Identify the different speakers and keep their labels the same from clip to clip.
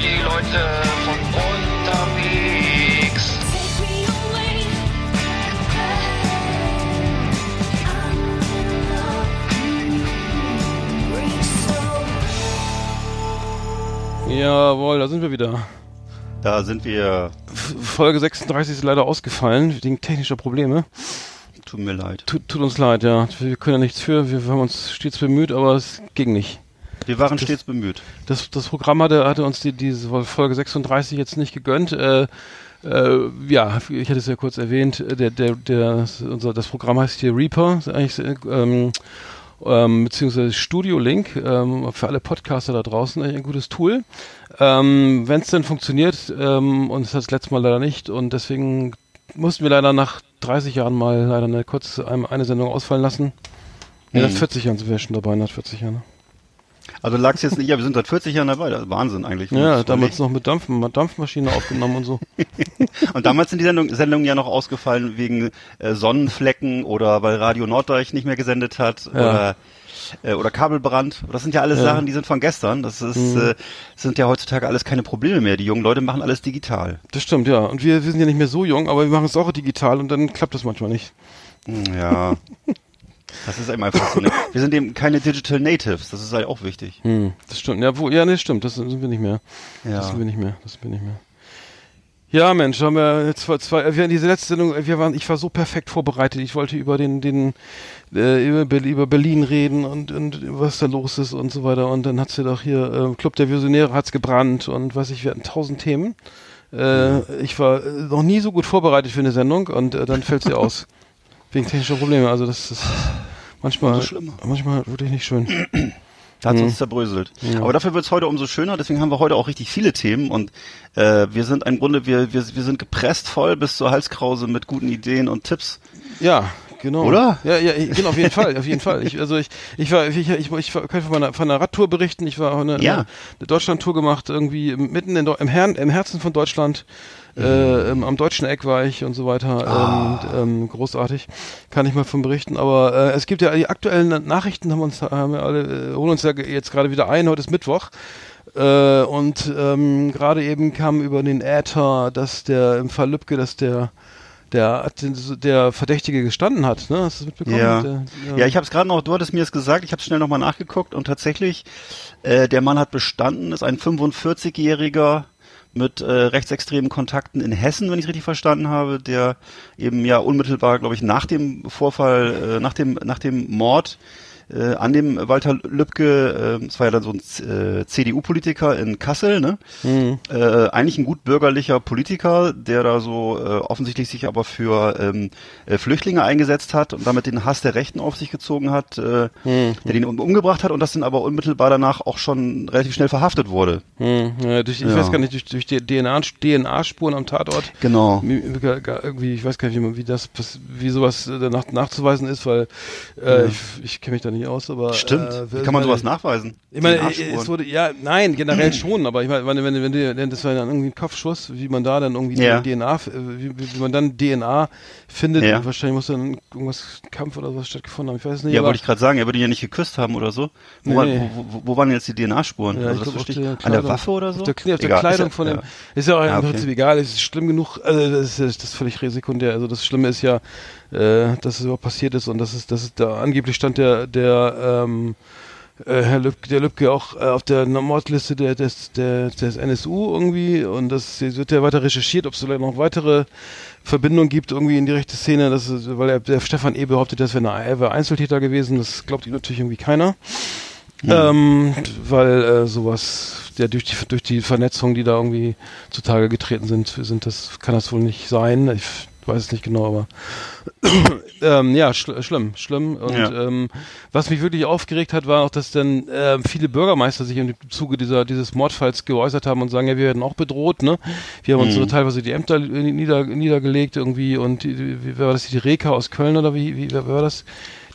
Speaker 1: die Leute von unterwegs.
Speaker 2: Jawohl, da sind wir wieder.
Speaker 3: Da sind wir.
Speaker 2: Folge 36 ist leider ausgefallen, wegen technischer Probleme.
Speaker 3: Tut mir leid.
Speaker 2: Tut, tut uns leid, ja. Wir können ja nichts für. Wir haben uns stets bemüht, aber es ging nicht.
Speaker 3: Wir waren stets bemüht.
Speaker 2: Das, das Programm hatte, hatte uns die, diese Folge 36 jetzt nicht gegönnt. Äh, äh, ja, ich hatte es ja kurz erwähnt, der, der, der, unser, das Programm heißt hier Reaper, eigentlich, ähm, ähm, beziehungsweise Studio Link, ähm, für alle Podcaster da draußen ein gutes Tool. Ähm, Wenn es denn funktioniert, ähm, und es hat das letzte Mal leider nicht, und deswegen mussten wir leider nach 30 Jahren mal leider eine kurze eine, Sendung ausfallen lassen. Ja, nach
Speaker 3: Mhm.
Speaker 2: 40 Jahren sind wir schon dabei, nach 40 Jahren.
Speaker 3: Also lag's jetzt nicht, ja, wir sind seit 40 Jahren dabei. Das ist Wahnsinn eigentlich.
Speaker 2: Ja, damals
Speaker 3: überlegt.
Speaker 2: noch mit Dampf, mit Dampfmaschine aufgenommen und so.
Speaker 3: Und damals sind die Sendung, Sendungen ja noch ausgefallen wegen äh, Sonnenflecken oder weil Radio Norddeutsch nicht mehr gesendet hat
Speaker 2: Ja.
Speaker 3: oder äh, oder Kabelbrand. Das sind ja alles
Speaker 2: Ja.
Speaker 3: Sachen, die sind von gestern. Das ist
Speaker 2: Mhm.
Speaker 3: äh, sind ja heutzutage alles keine Probleme mehr. Die jungen Leute machen alles digital.
Speaker 2: Das stimmt, ja. Und wir, wir sind ja nicht mehr so jung, aber wir machen es auch digital und dann klappt das manchmal nicht.
Speaker 3: Hm, Ja. Das ist eben einfach so. Ne? Wir sind eben keine Digital Natives. Das ist halt auch wichtig.
Speaker 2: Hm, das stimmt. Ja, wo, ja, nee, stimmt. Das sind wir nicht mehr. Das
Speaker 3: Ja.
Speaker 2: sind wir nicht mehr. Das sind wir nicht mehr. Ja, Mensch, haben wir jetzt zwei, zwei wir diese letzte Sendung, wir waren, ich war so perfekt vorbereitet. Ich wollte über den, den, äh, über, Ber- über Berlin reden und, und was da los ist und so weiter. Und dann hat's ja doch hier, äh, Club der Visionäre hat's gebrannt und weiß ich, wir hatten tausend Themen. Äh, Ich war äh, noch nie so gut vorbereitet für eine Sendung und äh, dann fällt sie aus. Wegen technischer Probleme. Also das ist manchmal,
Speaker 3: schlimmer.
Speaker 2: manchmal wirklich nicht schön.
Speaker 3: Da hat's
Speaker 2: Mhm.
Speaker 3: uns zerbröselt.
Speaker 2: Ja.
Speaker 3: Aber dafür wird's heute umso schöner, deswegen haben wir heute auch richtig viele Themen und äh, wir sind im Grunde, wir, wir, wir sind gepresst voll bis zur Halskrause mit guten Ideen und Tipps.
Speaker 2: Ja, genau.
Speaker 3: Oder?
Speaker 2: Ja, ja, ich- genau, auf jeden Fall, auf jeden Fall. Ich, also ich, ich war, ich, ich, ich, war- kann von meiner, von einer Radtour berichten. Ich war eine,
Speaker 3: Ja.
Speaker 2: eine Deutschlandtour gemacht, irgendwie mitten in, im, Herren, im Herzen von Deutschland. Äh, im, am deutschen Eck war ich und so weiter.
Speaker 3: Ah.
Speaker 2: Ähm, ähm, großartig. Kann ich mal von berichten. Aber äh, es gibt ja die aktuellen Nachrichten, haben uns, haben wir alle, äh, holen uns ja jetzt gerade wieder ein. Heute ist Mittwoch. Äh, und ähm, gerade eben kam über den Äther, dass der im Fall Lübcke, dass der der, der Verdächtige gestanden hat, ne? Hast du das mitbekommen?
Speaker 3: Ja.
Speaker 2: Der,
Speaker 3: Ja, ich habe es gerade noch, du hattest mir es gesagt, ich habe schnell nochmal nachgeguckt und tatsächlich, äh, der Mann hat bestanden, ist ein 45-Jähriger mit äh, rechtsextremen Kontakten in Hessen, wenn ich richtig verstanden habe, der eben ja unmittelbar, glaube ich, nach dem Vorfall, äh, nach dem nach dem Mord äh, an dem Walter Lübcke, äh, das war ja dann so ein äh, CDU-Politiker in Kassel, ne?
Speaker 2: Mhm.
Speaker 3: Äh, eigentlich ein gut bürgerlicher Politiker, der da so äh, offensichtlich sich aber für ähm, äh, Flüchtlinge eingesetzt hat und damit den Hass der Rechten auf sich gezogen hat, äh,
Speaker 2: Mhm.
Speaker 3: der den um, umgebracht hat und das dann aber unmittelbar danach auch schon relativ schnell verhaftet wurde.
Speaker 2: Hm, ja, durch, ich
Speaker 3: Ja.
Speaker 2: weiß gar nicht, durch, durch die DNA, DNA-Spuren am Tatort.
Speaker 3: Genau.
Speaker 2: Irgendwie, ich weiß gar nicht, wie, man, wie das, wie sowas äh, danach nachzuweisen ist, weil äh,
Speaker 3: Ja.
Speaker 2: ich, ich kenne mich da nicht aus, aber
Speaker 3: Stimmt.
Speaker 2: Äh,
Speaker 3: Wie kann man sowas nachweisen?
Speaker 2: Ich meine, es wurde, ja, nein, generell schon, aber ich meine, wenn, wenn, wenn, das war dann irgendwie ein Kopfschuss, wie man da dann irgendwie
Speaker 3: Ja.
Speaker 2: DNA, äh, wie, wie man dann DNA findet,
Speaker 3: Ja.
Speaker 2: wahrscheinlich muss dann irgendwas, Kampf oder was stattgefunden haben, ich weiß nicht.
Speaker 3: ja, wollte ich gerade sagen, er würde ihn ja nicht geküsst haben oder so. Wo,
Speaker 2: Nee,
Speaker 3: war,
Speaker 2: nee.
Speaker 3: wo, wo, waren jetzt die DNA-Spuren?
Speaker 2: Ja,
Speaker 3: also das verstehe ich. An der. Waffe oder so?
Speaker 2: Auf der, Knie- auf der
Speaker 3: Egal,
Speaker 2: Kleidung
Speaker 3: ist ja-
Speaker 2: von dem. Ist ja auch im
Speaker 3: okay.
Speaker 2: Prinzip egal, es ist schlimm genug, also das ist, das ist völlig sekundär. Also das Schlimme ist ja, äh, dass es überhaupt passiert ist und das ist, das ist da angeblich stand der, der, ähm, äh, Herr Lübcke, der Lübcke auch äh, auf der Mordliste der, des, der, des NSU irgendwie und das wird ja weiter recherchiert, ob es vielleicht noch weitere Verbindungen gibt irgendwie in die rechte Szene, das ist, weil er, der Stefan E. behauptet, das wäre wäre Einzeltäter gewesen, das glaubt ihm natürlich irgendwie keiner. Ähm, weil äh, sowas, ja durch die durch die Vernetzung, die da irgendwie zutage getreten sind, sind das kann das wohl nicht sein. Ich weiß es nicht genau, aber ähm, ja, schl schlimm, schlimm. Und
Speaker 3: Ja.
Speaker 2: ähm, was mich wirklich aufgeregt hat, war auch, dass dann ähm, viele Bürgermeister sich im Zuge dieser dieses Mordfalls geäußert haben und sagen, ja, wir werden auch bedroht, ne? Wir haben uns
Speaker 3: Mhm.
Speaker 2: so teilweise die Ämter nieder, niedergelegt irgendwie und die, wie war das die Reka aus Köln oder wie, wie wer war das?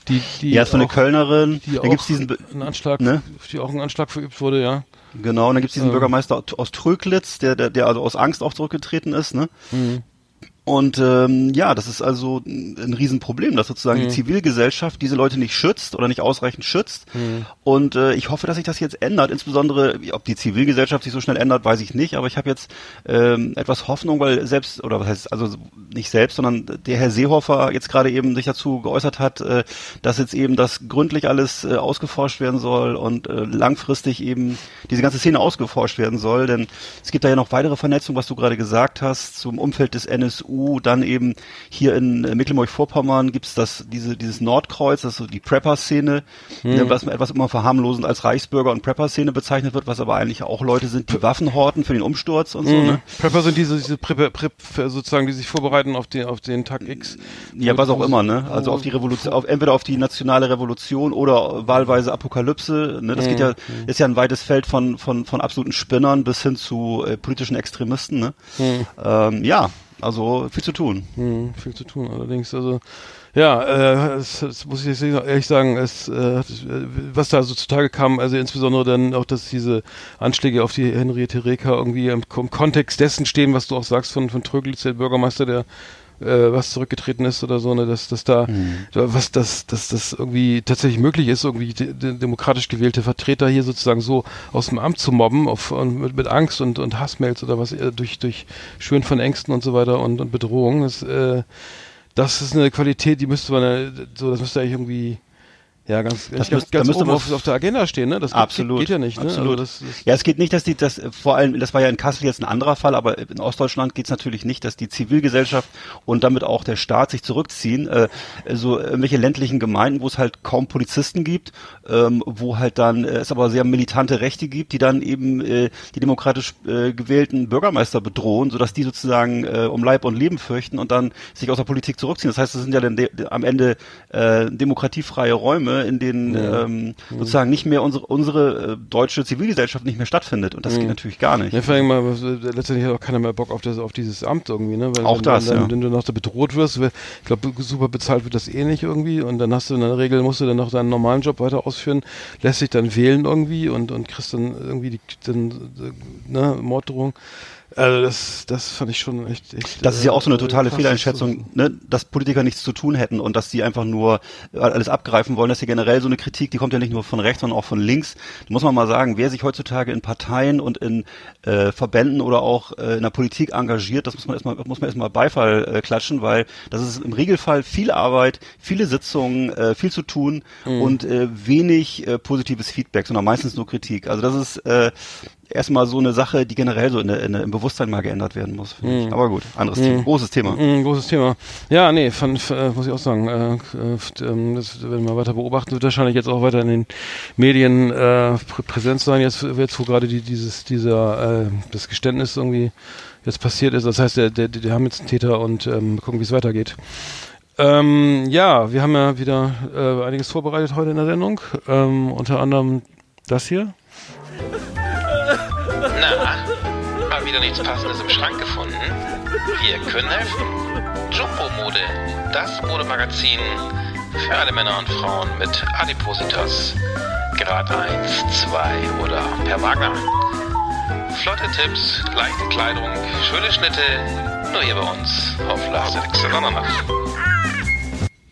Speaker 2: Die, die
Speaker 3: Ja, ist von
Speaker 2: auch-
Speaker 3: Kölnerin.
Speaker 2: die
Speaker 3: Dann gibt's
Speaker 2: auch
Speaker 3: diesen,
Speaker 2: einen Anschlag,
Speaker 3: ne?
Speaker 2: die auch ein Anschlag verübt wurde, ja.
Speaker 3: genau, und dann gibt's diesen
Speaker 2: Ähm.
Speaker 3: Bürgermeister aus Tröglitz, der, der, der also aus Angst auch zurückgetreten ist, ne?
Speaker 2: Mhm.
Speaker 3: Und ähm, ja, das ist also ein Riesenproblem, dass sozusagen mhm. die Zivilgesellschaft diese Leute nicht schützt oder nicht ausreichend schützt. Mhm. Und äh, ich hoffe, dass sich das jetzt ändert. Insbesondere, ob die Zivilgesellschaft sich so schnell ändert, weiß ich nicht. Aber ich habe jetzt ähm, etwas Hoffnung, weil selbst, oder was heißt, also nicht selbst, sondern der Herr Seehofer jetzt gerade eben sich dazu geäußert hat, äh, dass jetzt eben das gründlich alles äh, ausgeforscht werden soll und äh, langfristig eben diese ganze Szene ausgeforscht werden soll. Denn es gibt da ja noch weitere Vernetzungen, was du gerade gesagt hast, zum Umfeld des NSU CDU, dann eben hier in äh, Mecklenburg-Vorpommern gibt's das, diese, dieses Nordkreuz, das ist so die Prepper-Szene, hm. ne, was etwas immer verharmlosend als Reichsbürger- und Prepper-Szene bezeichnet wird, was aber eigentlich auch Leute sind, die Waffen horten für den Umsturz und so. Hm. Ne?
Speaker 2: Prepper sind diese, diese Prepper, Prep, sozusagen, die sich vorbereiten auf den, auf den Tag X.
Speaker 3: Ja, was auch immer, ne? Also auf die Revolution, auf, entweder auf die nationale Revolution oder wahlweise Apokalypse. Ne? Das hm. geht ja, hm. ist ja ein weites Feld von, von, von absoluten Spinnern bis hin zu äh, politischen Extremisten. Ne? Hm. Ähm, ja, also viel zu tun.
Speaker 2: Hm, viel zu tun, allerdings. Also ja, äh, es, es muss ich ehrlich sagen, es, äh, was da so zutage kam, also insbesondere dann auch, dass diese Anschläge auf die Henriette Reker irgendwie im, im Kontext dessen stehen, was du auch sagst von, von Tröglitz, der Bürgermeister, der was zurückgetreten ist oder so, ne, dass, dass da, mhm. was, dass, dass das irgendwie tatsächlich möglich ist, irgendwie de, de, demokratisch gewählte Vertreter hier sozusagen so aus dem Amt zu mobben, auf, und mit, mit Angst und, und Hassmails oder was, äh, durch, durch Schwören von Ängsten und so weiter und, und Bedrohungen. Das, äh, das ist eine Qualität, die müsste man, äh, so, das müsste eigentlich irgendwie ja, ganz,
Speaker 3: das ganz, ganz
Speaker 2: oben auf, auf, der Agenda stehen, ne?
Speaker 3: Das absolut, geht, geht ja nicht, ne?
Speaker 2: Absolut.
Speaker 3: Also das, das ja, es geht nicht, dass die, das vor allem, das war ja in Kassel jetzt ein anderer Fall, aber in Ostdeutschland geht es natürlich nicht, dass die Zivilgesellschaft und damit auch der Staat sich zurückziehen. Äh, so irgendwelche ländlichen Gemeinden, wo es halt kaum Polizisten gibt, ähm, wo halt dann äh, es aber sehr militante Rechte gibt, die dann eben äh, die demokratisch äh, gewählten Bürgermeister bedrohen, sodass die sozusagen äh, um Leib und Leben fürchten und dann sich aus der Politik zurückziehen. Das heißt, das sind ja dann am Ende äh, demokratiefreie Räume Räume, in denen ja. ähm, sozusagen nicht mehr unsere, unsere äh, deutsche Zivilgesellschaft nicht mehr stattfindet. Und das mhm. geht natürlich gar nicht.
Speaker 2: Ja, vor allem mal, äh, letztendlich hat auch keiner mehr Bock auf, das, auf dieses Amt irgendwie, ne?
Speaker 3: Weil, auch wenn, das,
Speaker 2: wenn,
Speaker 3: ja.
Speaker 2: wenn du noch da bedroht wirst, ich glaube, super bezahlt wird das eh nicht irgendwie und dann hast du in der Regel, musst du dann noch deinen normalen Job weiter ausführen, lässt sich dann wählen irgendwie und, und kriegst dann irgendwie die, dann, äh, ne, Morddrohung. Also das, das fand ich schon echt. echt
Speaker 3: das ist ja auch so eine äh, totale Fehleinschätzung, ne, dass Politiker nichts zu tun hätten und dass die einfach nur alles abgreifen wollen. Das ist ja generell so eine Kritik, die kommt ja nicht nur von rechts, sondern auch von links. Da muss man mal sagen, wer sich heutzutage in Parteien und in äh, Verbänden oder auch äh, in der Politik engagiert, das muss man erstmal, muss man erstmal Beifall äh, klatschen, weil das ist im Regelfall viel Arbeit, viele Sitzungen, äh, viel zu tun mhm. und äh, wenig äh, positives Feedback, sondern meistens nur Kritik. Also das ist äh, erstmal so eine Sache, die generell so in, der, in im Bewusstsein mal geändert werden muss. Mm. Aber gut, anderes mm. Thema, großes Thema.
Speaker 2: Mm, großes Thema. Ja, nee, von, äh, muss ich auch sagen, äh, äh, das werden wir weiter beobachten, wird wahrscheinlich jetzt auch weiter in den Medien äh, präsent sein, jetzt, jetzt wo gerade die, dieses, dieser, äh, das Geständnis irgendwie jetzt passiert ist. Das heißt, der, der, die haben jetzt einen Täter und ähm, gucken, wie es weitergeht. Ähm, ja, wir haben ja wieder äh, einiges vorbereitet heute in der Sendung. Ähm, unter anderem das hier.
Speaker 1: Wieder nichts Passendes im Schrank gefunden? Wir können helfen. Jumbo Mode, das Modemagazin für alle Männer und Frauen mit Adipositas. Grad 1, 2 oder per Wagner. Flotte Tipps, leichte Kleidung, schöne Schnitte, nur hier bei uns auf Lars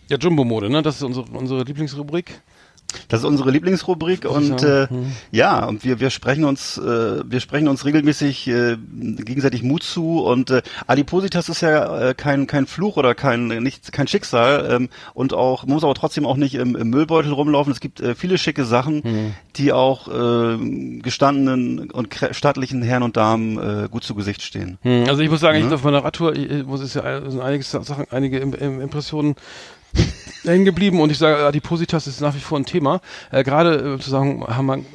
Speaker 2: Ja, Jumbo Mode, ne? Das ist unsere, unsere Lieblingsrubrik.
Speaker 3: Das ist unsere Lieblingsrubrik und äh, hm. ja, und wir wir sprechen uns äh, wir sprechen uns regelmäßig äh, gegenseitig Mut zu und äh, Adipositas ist ja äh, kein kein Fluch oder kein nicht kein Schicksal ähm, und auch man muss aber trotzdem auch nicht im, im Müllbeutel rumlaufen. Es gibt äh, viele schicke Sachen, hm. die auch äh, gestandenen und staatlichen Herren und Damen äh, gut zu Gesicht stehen.
Speaker 2: Hm. Also ich muss sagen, ja? ich auf meiner Radtour ich, muss es ja sind einige Sachen, einige Impressionen hängen geblieben und ich sage, Adipositas ist nach wie vor ein Thema. Äh, Gerade äh, Zusammenhang,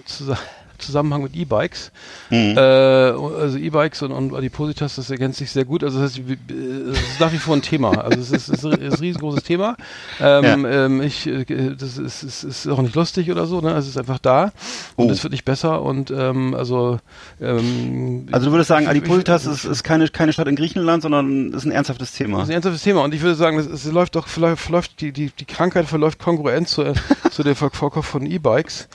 Speaker 2: Zusammenhang mit E-Bikes. Mhm. Äh, also E-Bikes und, und Adipositas, das ergänzt sich sehr gut. Also das, heißt, es ist nach wie vor ein Thema. Also es ist, es ist ein riesengroßes Thema. Ähm, ja. ähm, ich, äh, das ist, ist, ist auch nicht lustig oder so. Ne? Es ist einfach da und oh. es wird nicht besser. Und ähm, also
Speaker 3: ähm, also du würdest sagen, Adipositas ist, ist keine keine Stadt in Griechenland, sondern ist ein ernsthaftes Thema.
Speaker 2: Ist ein ernsthaftes Thema. Und ich würde sagen, es, läuft doch verläuft, die die die Krankheit verläuft kongruent zu zu dem Verkauf von E-Bikes.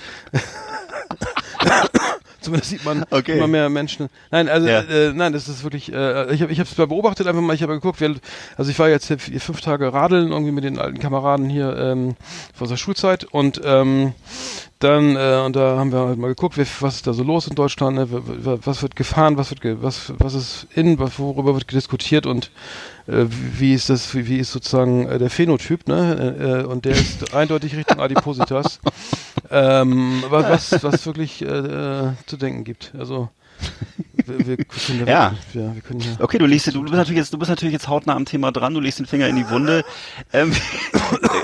Speaker 2: Zumindest sieht man
Speaker 3: Okay.
Speaker 2: immer mehr Menschen. Nein, also
Speaker 3: Ja.
Speaker 2: äh, nein, das ist wirklich. Äh, ich habe ich habe es mal beobachtet einfach mal. Ich habe geguckt. Wer, also ich war jetzt fünf Tage radeln irgendwie mit den alten Kameraden hier ähm, aus der Schulzeit und ähm, dann äh, und da haben wir halt mal geguckt, wer, was ist da so los in Deutschland, ne? was wird gefahren, was wird ge, was was ist in, worüber wird diskutiert und äh, wie ist das, wie, wie ist sozusagen äh, der Phänotyp, ne? Äh, äh, und der ist eindeutig Richtung Adipositas, ähm, was, was, was wirklich äh, äh, zu denken gibt. Also wir, wir können
Speaker 3: Ja.
Speaker 2: ja, wir können hier.
Speaker 3: Okay, du liest, du bist natürlich jetzt, du bist natürlich jetzt hautnah am Thema dran, du legst den Finger in die Wunde. Ähm,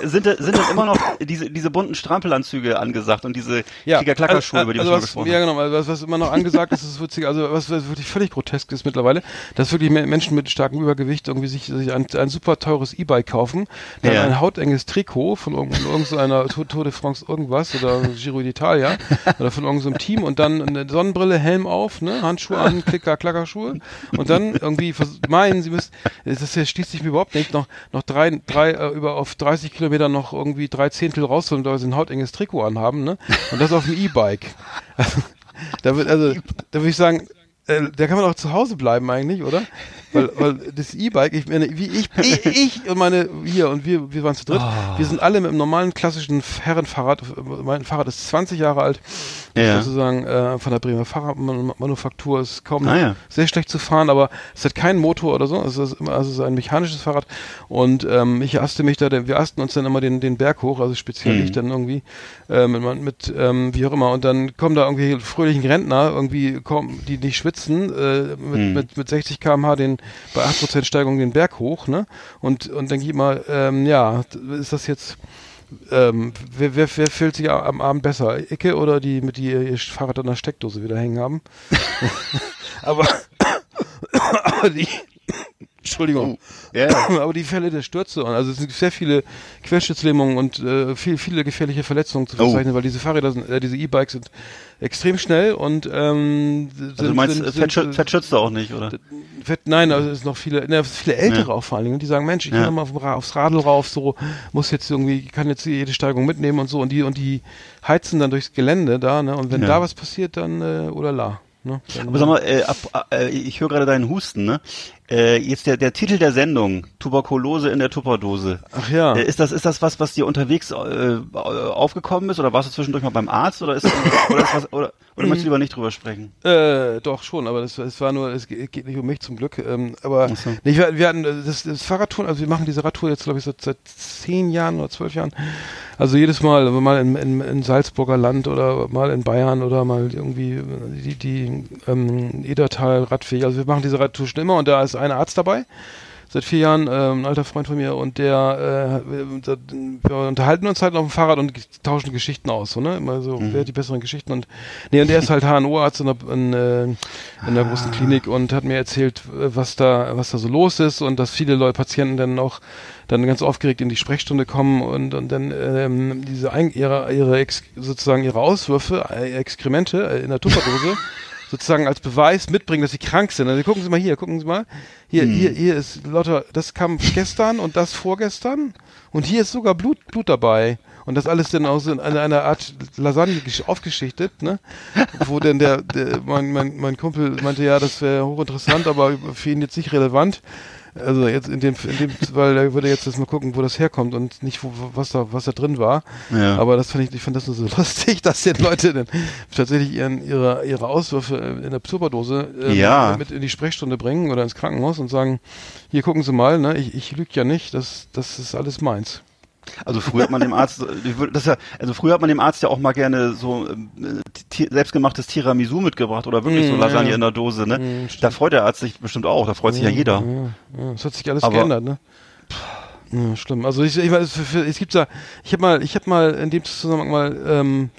Speaker 3: sind, sind denn immer noch diese, diese bunten Strampelanzüge angesagt und diese Kicker-Klacker-Schuhe, über die
Speaker 2: also
Speaker 3: wir schon
Speaker 2: was,
Speaker 3: gesprochen
Speaker 2: Ja, genau, also was, was immer noch angesagt ist, ist witzig, also was, was wirklich völlig grotesk ist mittlerweile, dass wirklich Me- Menschen mit starkem Übergewicht irgendwie sich, sich ein, ein super teures E-Bike kaufen, dann
Speaker 3: Ja.
Speaker 2: ein hautenges Trikot von irgend- irgendeiner Tour, Tour de France irgendwas oder Giro d'Italia oder von irgendeinem Team und dann eine Sonnenbrille, Helm auf, ne, Handschuhe an, Klicker, Klackerschuhe und dann irgendwie meinen, sie müssen, das schließt sich mir überhaupt nicht, noch, noch drei, drei, äh, über auf 30 Kilometer noch irgendwie drei Zehntel rausholen, weil sie ein hautenges Trikot anhaben, ne, und das auf dem E-Bike. Da wird also, da würde ich sagen, äh, da kann man auch zu Hause bleiben eigentlich, oder? Weil, weil das E-Bike, ich meine, wie ich, ich, ich und meine hier und wir, wir waren zu dritt,
Speaker 3: Ah.
Speaker 2: wir sind alle mit einem normalen klassischen Herrenfahrrad. Mein Fahrrad ist 20 Jahre alt,
Speaker 3: Ja.
Speaker 2: sozusagen äh, von der Bremer Fahrradmanufaktur ist kaum
Speaker 3: Ah, ja.
Speaker 2: sehr schlecht zu fahren, aber es hat keinen Motor oder so. Es ist immer, also es ist ein mechanisches Fahrrad und ähm, ich aste mich da, wir asten uns dann immer den, den Berg hoch, also speziell
Speaker 3: Mhm.
Speaker 2: ich dann irgendwie äh, mit, mit ähm, wie auch immer und dann kommen da irgendwie fröhlichen Rentner irgendwie kommen, die nicht schwitzen äh, mit,
Speaker 3: Mhm.
Speaker 2: mit, mit 60 km/h den bei 8% Steigung den Berg hoch, ne? Und und denke ich immer, ähm, ja, ist das jetzt ähm, wer, wer, wer fühlt sich am Abend besser? Icke oder die, mit die ihr Fahrrad an der Steckdose wieder hängen haben? aber, aber die, Entschuldigung,
Speaker 3: Ja,
Speaker 2: aber die Fälle der Stürze, und also es sind sehr viele Querschnittslähmungen und äh, viel, viele gefährliche Verletzungen zu
Speaker 3: Oh.
Speaker 2: verzeichnen, weil diese Fahrräder sind, äh, diese E-Bikes sind extrem schnell und ähm, sind,
Speaker 3: also du meinst,
Speaker 2: sind,
Speaker 3: äh,
Speaker 2: sind,
Speaker 3: fett, schü- fett schützt du auch nicht, oder?
Speaker 2: Fett, nein, also es ist noch viele, ne, viele ältere
Speaker 3: Ja.
Speaker 2: auch vor allen Dingen, die sagen, Mensch, ich
Speaker 3: Ja.
Speaker 2: noch mal aufs Radl rauf, so muss jetzt irgendwie, kann jetzt jede Steigung mitnehmen und so und die und die heizen dann durchs Gelände da, ne? Und wenn
Speaker 3: Ja.
Speaker 2: da was passiert, dann äh, oder la. Ne?
Speaker 3: Aber sag mal, äh, ab, äh, ich höre gerade deinen Husten, ne? Äh, jetzt der, der Titel der Sendung, Tuberkulose in der Tupperdose.
Speaker 2: Ach ja.
Speaker 3: Äh, ist das ist das was, was dir unterwegs äh, aufgekommen ist oder warst du zwischendurch mal beim Arzt oder ist oder ist was oder, oder möchtest du lieber nicht drüber sprechen?
Speaker 2: Äh, doch schon, aber das, es war nur, es geht nicht um mich zum Glück. Ähm, aber
Speaker 3: so.
Speaker 2: nee, wir, wir hatten äh, das, das Fahrradtouren, also wir machen diese Radtour jetzt glaube ich seit, seit zehn Jahren oder zwölf Jahren. Also jedes Mal, mal in, in, in Salzburger Land oder mal in Bayern oder mal irgendwie äh, die, die ähm, Edertal Radweg. Also wir machen diese Radtour schon immer und da ist ein Arzt dabei. Seit vier Jahren, ähm, ein alter Freund von mir und der, äh, wir, unterhalten uns halt auf dem Fahrrad und tauschen Geschichten aus, so, ne? Immer so, wer hat die besseren Geschichten und, nee, und der ist halt HNO-Arzt in, der- in, äh, in der großen Klinik und hat mir erzählt, äh, was da, was da so los ist und dass viele Leute, Patienten dann auch dann ganz aufgeregt in die Sprechstunde kommen und, und dann ähm, diese ein, ihre, ihre Ex, sozusagen ihre Auswürfe, äh, Exkremente äh, in der Tupperdose sozusagen als Beweis mitbringen, dass sie krank sind. Also gucken Sie mal hier, gucken Sie mal. Hier, hier, hier ist lauter, das kam gestern und das vorgestern und hier ist sogar Blut, Blut dabei. Und das alles dann auch so in einer, Art Lasagne gesch- aufgeschichtet, ne? Wo denn der, der mein, mein, mein Kumpel meinte, ja, das wäre hochinteressant, aber für ihn jetzt nicht relevant. Also jetzt in dem, in dem, weil er würde jetzt erst mal gucken, wo das herkommt und nicht, wo, was da, was da drin war.
Speaker 3: Ja.
Speaker 2: Aber das fand ich, ich fand das nur so lustig, dass jetzt Leute dann tatsächlich ihren, ihre, ihre Auswürfe äh, in der Tupperdose ähm,
Speaker 3: Ja.
Speaker 2: mit in die Sprechstunde bringen oder ins Krankenhaus und sagen, hier gucken Sie mal, ne, ich, ich lüge ja nicht, das, das ist alles meins.
Speaker 3: Also früher hat man dem Arzt, ich würd- das ja, also früher hat man dem Arzt ja auch mal gerne so ähm, ti- selbstgemachtes Tiramisu mitgebracht oder wirklich so
Speaker 2: Mm,
Speaker 3: Lasagne
Speaker 2: ja.
Speaker 3: in der Dose, ne?
Speaker 2: Mm,
Speaker 3: da freut der Arzt sich bestimmt auch, da freut sich ja jeder.
Speaker 2: Ja, ja, es hat sich alles
Speaker 3: Aber-
Speaker 2: geändert, ne? Ja, schlimm. Also ich, ich für, es gibt ja, ich habe mal, ich habe mal in dem Zusammenhang mal ähm,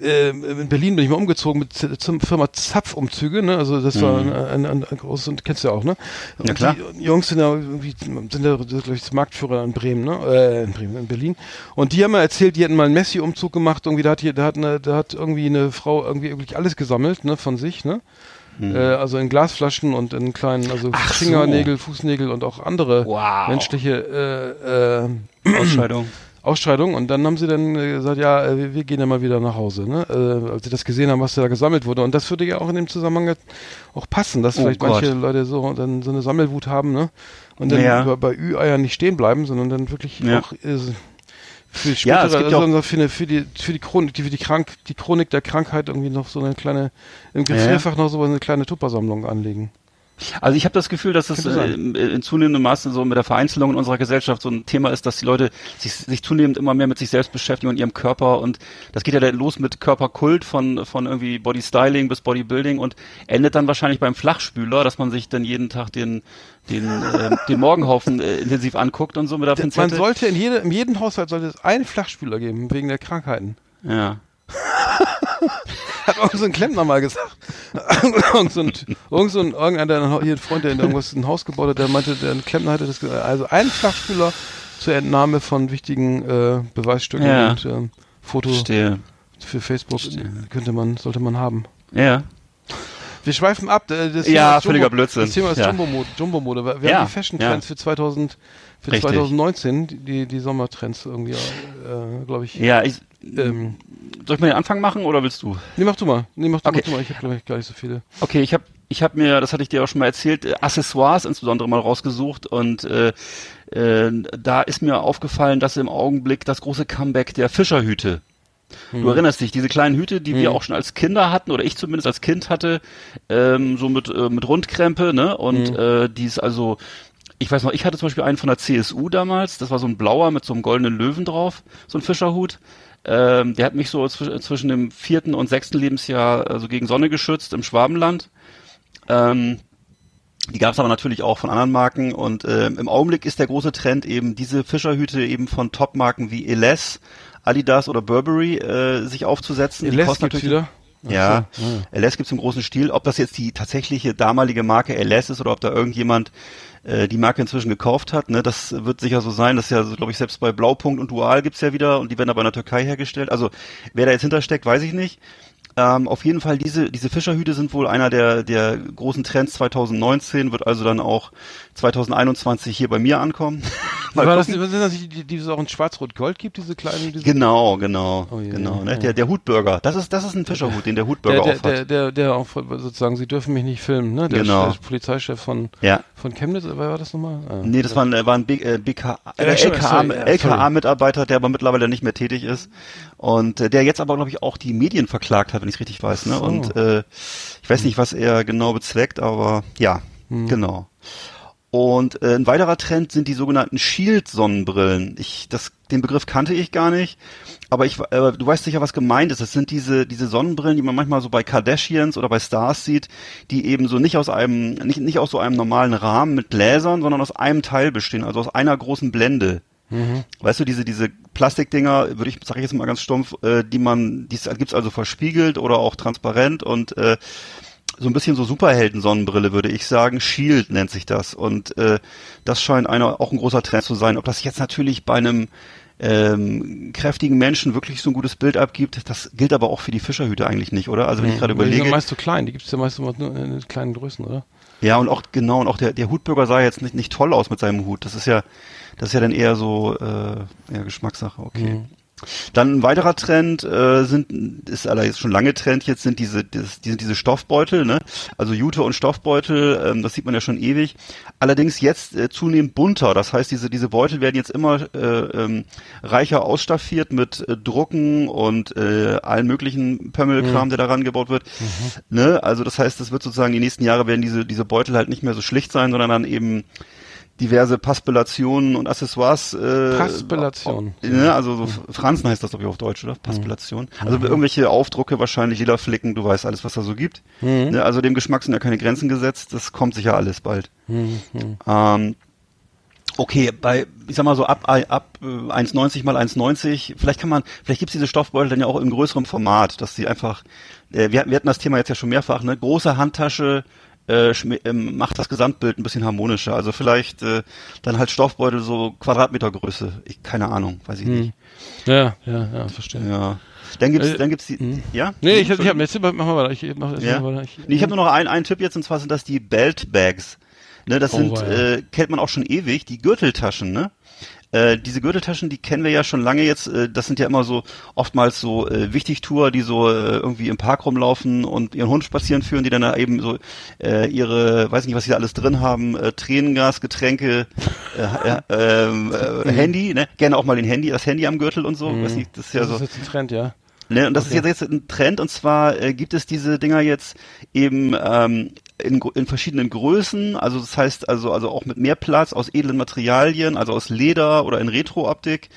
Speaker 2: äh, in Berlin bin ich mal umgezogen mit Z- zur Firma Zapfumzüge, ne? Also das war ein, ein, ein, ein großes und kennst du ja auch, ne? Und
Speaker 3: Ja, klar.
Speaker 2: Die Jungs sind ja irgendwie sind ja glaube ich Marktführer in Bremen, ne? Äh, in Bremen, in Berlin. Und die haben mal erzählt, die hatten mal einen Messi-Umzug gemacht, irgendwie da hat hier, da hat eine, da hat irgendwie eine Frau irgendwie wirklich alles gesammelt, ne, von sich, ne? Äh, also in Glasflaschen und in kleinen, also
Speaker 3: Ach so.
Speaker 2: Fingernägel, Fußnägel und auch andere
Speaker 3: Wow.
Speaker 2: menschliche äh, äh,
Speaker 3: Ausscheidung.
Speaker 2: Ausscheidung und dann haben sie dann äh, gesagt, ja, äh, wir, wir gehen ja mal wieder nach Hause, ne? Äh, als sie das gesehen haben, was da gesammelt wurde. Und das würde ja auch in dem Zusammenhang auch passen, dass
Speaker 3: Oh
Speaker 2: vielleicht
Speaker 3: Gott.
Speaker 2: manche Leute so dann so eine Sammelwut haben, ne? Und dann
Speaker 3: Ja.
Speaker 2: bei, bei Ü-Eiern nicht stehen bleiben, sondern dann wirklich
Speaker 3: Ja.
Speaker 2: auch äh, für
Speaker 3: Ja,
Speaker 2: spätere,
Speaker 3: es gibt
Speaker 2: also
Speaker 3: ja
Speaker 2: für, eine, für die für die Chronik, die, für die Krank, die Chronik der Krankheit irgendwie noch so eine kleine im
Speaker 3: Ja, ja.
Speaker 2: Gefrierfach noch so eine kleine Tuppersammlung anlegen.
Speaker 3: Also ich habe das Gefühl, dass es
Speaker 2: Könnte
Speaker 3: äh, in, zunehmendem Maße so mit der Vereinzelung in unserer Gesellschaft so ein Thema ist, dass die Leute sich, sich zunehmend immer mehr mit sich selbst beschäftigen und ihrem Körper und das geht ja dann los mit Körperkult von von irgendwie Body Styling bis Bodybuilding und endet dann wahrscheinlich beim Flachspüler, dass man sich dann jeden Tag den den äh, den Morgenhaufen äh, intensiv anguckt und so mit der
Speaker 2: Man
Speaker 3: Pinzette.
Speaker 2: sollte in, jede, in jedem Haushalt sollte es einen Flachspüler geben, wegen der Krankheiten.
Speaker 3: ja.
Speaker 2: Hat irgend so ein Klempner mal gesagt. irgend so ein, irgend so ein, irgendeiner, hier ein Freund, der in irgendwas ein Haus gebaut hat, der meinte, der Klempner hatte das gesagt. Also ein Flachspüler zur Entnahme von wichtigen äh, Beweisstücken
Speaker 3: Ja.
Speaker 2: und ähm, Foto
Speaker 3: Verstehe.
Speaker 2: für Facebook könnte man, sollte man haben.
Speaker 3: Ja.
Speaker 2: Wir schweifen ab. äh, Das
Speaker 3: Ja,
Speaker 2: ist
Speaker 3: völliger Blödsinn.
Speaker 2: Das Thema ist
Speaker 3: Ja.
Speaker 2: Jumbo-Mode. Jumbo-Mode. Wir
Speaker 3: Ja,
Speaker 2: haben die Fashion-Trends
Speaker 3: ja.
Speaker 2: für 2000, für
Speaker 3: Richtig.
Speaker 2: 2019, die, die Sommertrends irgendwie, äh, glaube ich.
Speaker 3: Ja, ich,
Speaker 2: Ähm,
Speaker 3: soll ich mal den Anfang machen oder willst du?
Speaker 2: nee, mach du mal. Nee, mach du,
Speaker 3: Okay.
Speaker 2: mach du mal. Ich habe, glaube ich, gar nicht so viele.
Speaker 3: Okay, ich habe ich hab mir, das hatte ich dir auch schon mal erzählt, äh, Accessoires insbesondere mal rausgesucht und äh, äh, da ist mir aufgefallen, dass im Augenblick das große Comeback der Fischerhüte. Du erinnerst dich, diese kleinen Hüte, die wir auch schon als Kinder hatten, oder ich zumindest als Kind hatte, ähm, so mit, äh, mit Rundkrempe, ne? Und äh, die ist also, ich weiß noch, ich hatte zum Beispiel einen von der CSU damals, das war so ein blauer mit so einem goldenen Löwen drauf, so ein Fischerhut. Ähm, der hat mich so zwisch zwischen dem vierten und sechsten Lebensjahr also gegen Sonne geschützt im Schwabenland. Ähm, die gab es aber natürlich auch von anderen Marken und ähm, im Augenblick ist der große Trend eben diese Fischerhüte eben von Top-Marken wie Eles, Adidas oder Burberry äh, sich aufzusetzen. Die
Speaker 2: Les
Speaker 3: kosten
Speaker 2: gibt's wieder.
Speaker 3: ja,
Speaker 2: so, ja.
Speaker 3: LS gibt's im großen Stil. Ob das jetzt die tatsächliche damalige Marke LS ist oder ob da irgendjemand äh, die Marke inzwischen gekauft hat, ne, das wird sicher so sein. Das ist ja, glaube ich, selbst bei Blaupunkt und Dual gibt's ja wieder und die werden aber in der Türkei hergestellt. Also wer da jetzt hintersteckt, weiß ich nicht. Ähm, auf jeden Fall, diese, diese Fischerhüte sind wohl einer der, der großen Trends 2019, wird also dann auch 2021 hier bei mir ankommen. Mal
Speaker 2: War das, sind das, die, die, die es auch in Schwarz-Rot-Gold gibt, diese kleinen, diese
Speaker 3: Genau, genau,
Speaker 2: Oh je,
Speaker 3: genau. Ne?
Speaker 2: ja.
Speaker 3: Der, der Hutbürger. Das ist, das ist ein Fischerhut, den der
Speaker 2: der,
Speaker 3: Hutbürger
Speaker 2: der,
Speaker 3: aufhat.
Speaker 2: der, der, der auch sozusagen, sie dürfen mich nicht filmen, ne? Der,
Speaker 3: Genau.
Speaker 2: der Polizeichef von,
Speaker 3: ja.
Speaker 2: von Chemnitz, wer war das nochmal? Ah.
Speaker 3: Nee, das war ein, äh, war ein BK, äh,
Speaker 2: stimmt,
Speaker 3: LKA, LKA-Mitarbeiter, der aber mittlerweile nicht mehr tätig ist. Und äh, der jetzt aber, glaube ich, auch die Medien verklagt hat, wenn ich es richtig weiß. Ne?
Speaker 2: So.
Speaker 3: Und äh, ich weiß nicht, was er genau bezweckt, aber ja,
Speaker 2: Hm.
Speaker 3: genau. Und äh, ein weiterer Trend sind die sogenannten Shield-Sonnenbrillen. Ich, das, den Begriff kannte ich gar nicht, aber ich, äh, du weißt sicher, was gemeint ist. Das sind diese diese Sonnenbrillen, die man manchmal so bei Kardashians oder bei Stars sieht, die eben so nicht aus einem nicht nicht aus so einem normalen Rahmen mit Gläsern, sondern aus einem Teil bestehen, also aus einer großen Blende. Weißt du, diese, diese Plastikdinger, würde ich, sage ich jetzt mal ganz stumpf, äh, die man, die gibt's also verspiegelt oder auch transparent und äh, so ein bisschen so Superhelden-Sonnenbrille, würde ich sagen. Shield nennt sich das. Und äh, das scheint einer auch ein großer Trend zu sein. Ob das jetzt natürlich bei einem ähm, kräftigen Menschen wirklich so ein gutes Bild abgibt, das gilt aber auch für die Fischerhüte eigentlich nicht, oder? Also wenn ich gerade
Speaker 2: Weil Die sind
Speaker 3: überlege.
Speaker 2: meist so klein, die gibt's ja meist nur in kleinen Größen, oder?
Speaker 3: Ja, und auch genau, und auch der, der Hutbürger sah jetzt nicht, nicht toll aus mit seinem Hut. Das ist ja, das ist ja dann eher so äh, ja, Geschmackssache, okay. Dann ein weiterer Trend äh, sind, ist allerdings schon lange Trend jetzt, sind diese, das, diese, diese Stoffbeutel, ne? Also Jute und Stoffbeutel, ähm, das sieht man ja schon ewig. Allerdings jetzt äh, zunehmend bunter. Das heißt, diese, diese Beutel werden jetzt immer äh, ähm, reicher ausstaffiert mit äh, Drucken und äh, allen möglichen Pömmelkram, der daran gebaut wird. Ne? Also das heißt, es wird sozusagen die nächsten Jahre werden diese, diese Beutel halt nicht mehr so schlicht sein, sondern dann eben diverse Paspelationen und Accessoires. Äh,
Speaker 2: Paspellation.
Speaker 3: Ne, also so Franzen heißt das glaube ich auf Deutsch, oder? Paspellation. Also irgendwelche Aufdrucke wahrscheinlich, Lederflicken, du weißt alles, was da so gibt. Ne, also dem Geschmack sind ja keine Grenzen gesetzt, das kommt sicher alles bald. Ähm, okay, bei, ich sag mal so ab, ab äh, 1,90 mal 1,90, vielleicht kann man, vielleicht gibt's diese Stoffbeutel dann ja auch in größerem Format, dass sie einfach, äh, wir, hatten- wir hatten das Thema jetzt ja schon mehrfach, ne, große Handtasche, äh, ähm, macht das Gesamtbild ein bisschen harmonischer. Also vielleicht äh, dann halt Stoffbeutel so Quadratmetergröße. Ich, keine Ahnung, weiß ich nicht.
Speaker 2: Ja, ja, ja, verstehe.
Speaker 3: Ja. Dann gibt's,
Speaker 2: Äh,
Speaker 3: dann gibt's die, ja?
Speaker 2: Nee, ich, hab- ich habe jetzt mach mal weiter. Ich mach
Speaker 3: Ja.
Speaker 2: mal weiter. Ich,
Speaker 3: Nee, ich habe nur noch einen, einen Tipp jetzt, und zwar sind das die Belt Bags. Ne, das
Speaker 2: Oh,
Speaker 3: sind, äh, kennt man auch schon ewig, die Gürteltaschen, ne? Äh, diese Gürteltaschen, die kennen wir ja schon lange jetzt. Äh, das sind ja immer so oftmals so äh, Wichtigtour, die so äh, irgendwie im Park rumlaufen und ihren Hund spazieren führen, die dann da eben so äh, ihre, weiß nicht, was sie da alles drin haben, äh, Tränengas, Getränke, äh, äh, äh, Handy, ne? Gerne auch mal den Handy, das Handy am Gürtel und so. Mhm. Weiß nicht, das ist ja
Speaker 2: das
Speaker 3: so.
Speaker 2: Das ist jetzt ein Trend, ja.
Speaker 3: Ne, und das okay. ist jetzt, jetzt ein Trend und zwar äh, gibt es diese Dinger jetzt eben ähm, in, in verschiedenen Größen, also das heißt also also auch mit mehr Platz aus edlen Materialien, also aus Leder oder in Retro-Optik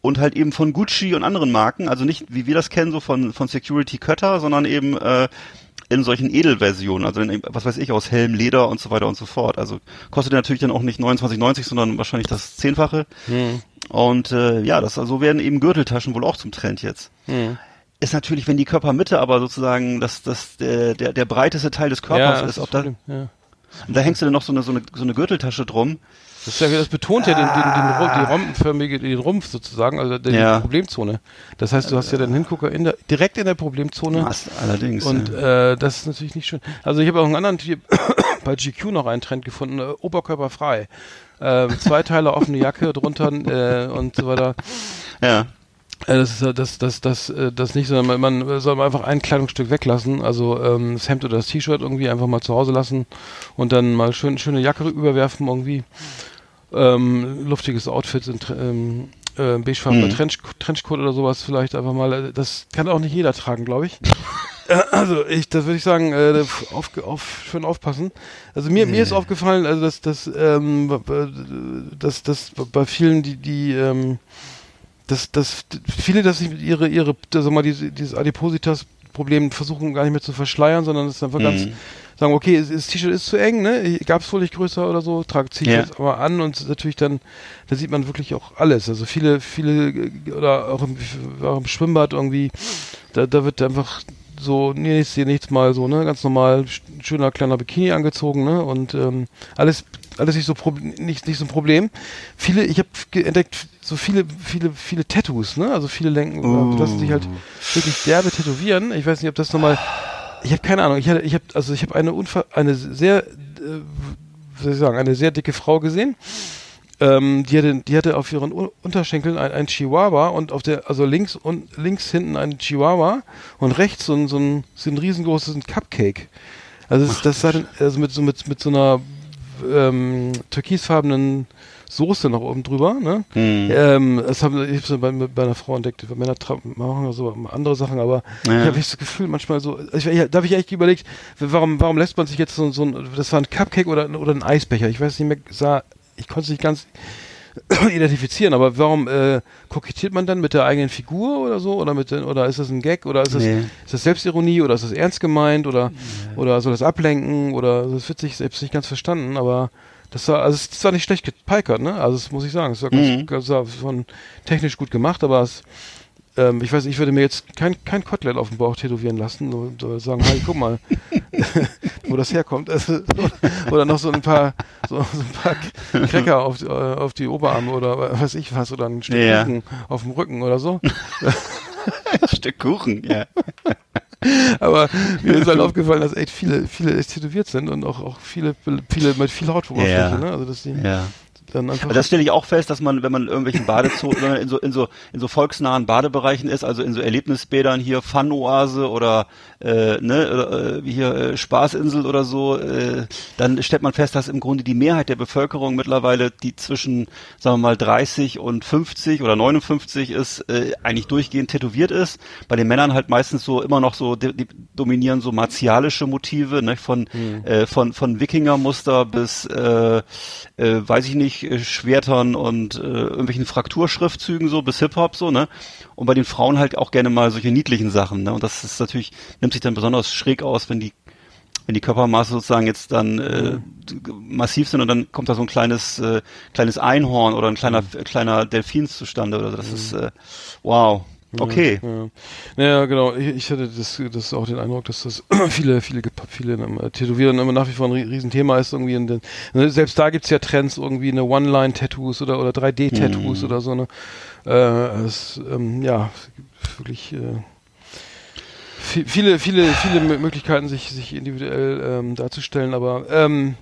Speaker 3: und halt eben von Gucci und anderen Marken, also nicht wie wir das kennen so von von Security Cutter, sondern eben äh, in solchen Edelversionen, also in, was weiß ich, aus Helm, Leder und so weiter und so fort. Also kostet natürlich dann auch nicht 29,90, sondern wahrscheinlich das Zehnfache. Hm. Und äh, ja, das also werden eben Gürteltaschen wohl auch zum Trend jetzt. Hm ist natürlich, wenn die Körpermitte aber sozusagen das, das, der, der, der breiteste Teil des Körpers ja, ist, ob da, ja. und da hängst du dann noch so eine, so eine, so eine Gürteltasche drum.
Speaker 2: Das, ja, das betont ja den, den, den, die rompenförmige, den Rumpf sozusagen, also die ja. Problemzone. Das heißt, du hast ja den Hingucker in der, direkt in der Problemzone.
Speaker 3: Was, allerdings.
Speaker 2: Und ja. äh, das ist natürlich nicht schön. Also ich habe auch einen anderen Typ bei GQ noch einen Trend gefunden, äh, oberkörperfrei. Äh, zwei Teile offene Jacke drunter äh, und so weiter.
Speaker 3: Ja.
Speaker 2: Äh, das ist das, das, das, äh, das nicht, sondern man soll einfach ein Kleidungsstück weglassen, also ähm, das Hemd oder das T-Shirt irgendwie einfach mal zu Hause lassen und dann mal schön schöne Jacke überwerfen irgendwie. Ähm, luftiges Outfit, in, ähm, äh, beigefarbener mhm. Trench, Trenchcoat oder sowas vielleicht einfach mal. Das kann auch nicht jeder tragen, glaube ich. also ich, das würde ich sagen, äh, auf, auf, schön aufpassen. Also mir, mir ist aufgefallen, also dass, dass, ähm, dass, dass bei vielen, die, die ähm, dass, dass viele, dass sie ihre, ihre, sag mal, diese, dieses Adipositas-Problem versuchen gar nicht mehr zu verschleiern, sondern es ist einfach mhm. ganz, sagen, okay, das T-Shirt ist zu eng, ne? Gab es wohl nicht größer oder so, trage ziehe ich ja. jetzt aber an und natürlich dann, da sieht man wirklich auch alles. Also viele, viele, oder auch im, auch im Schwimmbad irgendwie, da, da wird einfach so, nee, ich sehe nichts mal so, ne, ganz normal, schöner kleiner Bikini angezogen, ne, und ähm, alles alles nicht so nicht, nicht so ein Problem. Viele, ich habe entdeckt, so viele, viele, viele Tattoos, ne? Also viele lenken, uh. lassen sich halt wirklich derbe tätowieren. Ich weiß nicht, ob das nochmal. Ich habe keine Ahnung. Ich hatte, ich habe, also ich habe eine Unfall, eine sehr, äh, wie soll ich sagen, eine sehr dicke Frau gesehen. Ähm, die hatte, die hatte auf ihren Unterschenkeln ein, ein Chihuahua und auf der, also links und links hinten ein Chihuahua und rechts so ein, so ein, so ein riesengroßes Cupcake. Also das, das sah dann, also mit so mit, mit so einer ähm, türkisfarbenen Soße noch oben drüber. Ne? Mhm. Ähm, das habe ich bei, bei einer Frau entdeckt. Männer machen so andere Sachen, aber ja. ich habe das Gefühl manchmal so. Ich, da habe ich echt überlegt, warum, warum lässt man sich jetzt so, so ein, das war ein Cupcake oder, oder ein Eisbecher. Ich weiß nicht mehr, sah, ich konnte es nicht ganz identifizieren, aber warum äh, kokettiert man dann mit der eigenen Figur oder so oder mit den, oder ist das ein Gag oder ist das, nee. ist das Selbstironie oder ist das ernst gemeint oder nee. oder soll das ablenken oder das wird sich selbst nicht ganz verstanden, aber das war also es war nicht schlecht gepeikert, ne? Also das muss ich sagen, es war, mhm. ganz, ganz, von technisch gut gemacht, aber es ähm, ich weiß, ich würde mir jetzt kein, kein Kotelett auf dem Bauch tätowieren lassen und sagen, hey, guck mal, wo das herkommt. Also, oder noch so ein paar, so, so ein paar Cracker auf, äh, auf die Oberarme oder weiß ich was, oder ein Stück ja. Kuchen auf dem Rücken oder so.
Speaker 3: ein Stück Kuchen, ja.
Speaker 2: Aber mir ist halt aufgefallen, dass echt viele, viele tätowiert sind und auch, auch viele, viele mit viel Hautoberfläche, ja. ne? Also dass die,
Speaker 3: ja dann einfach. Aber das stelle ich auch fest, dass man, wenn man in irgendwelchen Badezonen, in so, in so, in so volksnahen Badebereichen ist, also in so Erlebnisbädern hier, Fun-Oase oder, äh, ne, äh, wie hier, äh, Spaßinsel oder so, äh, dann stellt man fest, dass im Grunde die Mehrheit der Bevölkerung mittlerweile, die zwischen, sagen wir mal, 30 und 50 oder 59 ist, äh, eigentlich durchgehend tätowiert ist. Bei den Männern halt meistens so immer noch so, die, die dominieren so martialische Motive, ne, von, mhm. äh, von, von Wikingermuster bis, äh, äh, weiß ich nicht, Schwertern und äh, irgendwelchen Frakturschriftzügen so bis Hip-Hop so, ne? Und bei den Frauen halt auch gerne mal solche niedlichen Sachen, ne? Und das ist natürlich, nimmt sich dann besonders schräg aus, wenn die wenn die Körpermaße sozusagen jetzt dann äh, massiv sind und dann kommt da so ein kleines äh, kleines Einhorn oder ein kleiner mhm. kleiner Delfin zustande oder so. das mhm. ist äh, wow. Okay.
Speaker 2: Ja, ja. genau. Ich, ich, hatte das, das auch den Eindruck, dass das viele, viele, viele äh, Tätowieren immer nach wie vor ein Riesenthema ist. Irgendwie den, ne, selbst da gibt's ja Trends, irgendwie eine One-Line-Tattoos oder, oder 3D-Tattoos mhm. oder so. Ne? Äh, es, ähm, ja, wirklich äh, viele, viele, viele Möglichkeiten, sich, sich individuell ähm, darzustellen, aber ähm,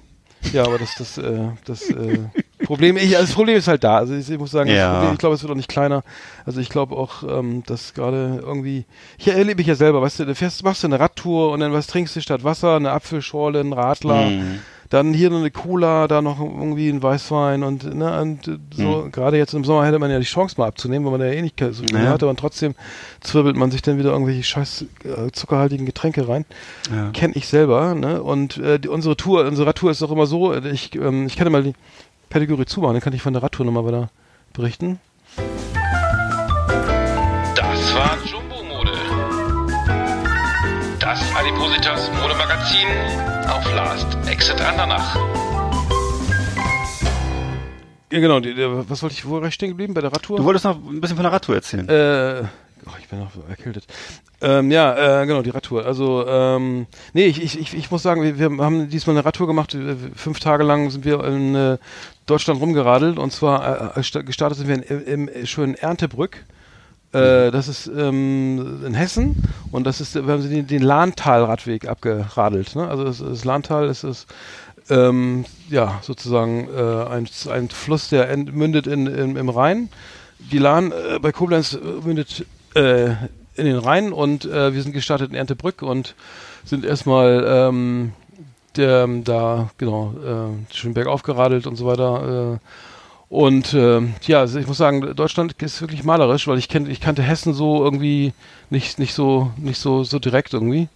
Speaker 2: ja, aber das, das, äh, das, äh, Problem, ich, also das Problem ist halt da. Also ich, ich muss sagen,
Speaker 3: Ja.
Speaker 2: Problem, ich glaube, es wird auch nicht kleiner. Also ich glaube auch, ähm, dass gerade irgendwie, ich erlebe ich ja selber, weißt du, du fährst, machst du eine Radtour und dann was trinkst du statt Wasser, eine Apfelschorle, ein Radler,
Speaker 3: Mhm.
Speaker 2: dann hier noch eine Cola, da noch irgendwie ein Weißwein und, ne, und so, gerade jetzt im Sommer hätte man ja die Chance mal abzunehmen, weil man ja eh nicht so viel
Speaker 3: Ja.
Speaker 2: hatte und trotzdem zwirbelt man sich dann wieder irgendwelche scheiß äh, zuckerhaltigen Getränke rein
Speaker 3: Ja.
Speaker 2: kenne ich selber, ne? Und äh, die, unsere Tour, unsere Radtour ist auch immer so, äh, ich, ähm, ich dir mal die Kategorie zumachen, dann kann ich von der Radtour nochmal weiter berichten.
Speaker 1: Das war Jumbo Mode. Das Adipositas Modemagazin auf Last Exit Andernach.
Speaker 2: Ja, genau, was wollte ich, wo war ich stehen geblieben? Bei der Radtour?
Speaker 3: Du wolltest noch ein bisschen von der Radtour erzählen.
Speaker 2: Äh, oh, ich bin noch erkältet. Ähm, ja, äh, genau, die Radtour. Also, ähm, nee, ich, ich, ich, muss sagen, wir, wir haben diesmal eine Radtour gemacht. Fünf Tage lang sind wir in äh, Deutschland rumgeradelt und zwar äh, sta- gestartet sind wir in, im schönen Erntebrück. Äh, das ist ähm, in Hessen und das ist, wir haben den, den Lahntal-Radweg abgeradelt. Ne? Also das, das Lahntal ist es ähm, ja sozusagen äh, ein, ein Fluss, der end, mündet in, in, im Rhein. Die Lahn äh, bei Koblenz äh, mündet äh, in den Rhein und äh, wir sind gestartet in Erntebrück und sind erstmal ähm, der, da genau äh, schön bergauf geradelt und so weiter. Äh, und äh, ja, also ich muss sagen, Deutschland ist wirklich malerisch, weil ich kenne, ich kannte Hessen so irgendwie nicht nicht so nicht so so direkt irgendwie.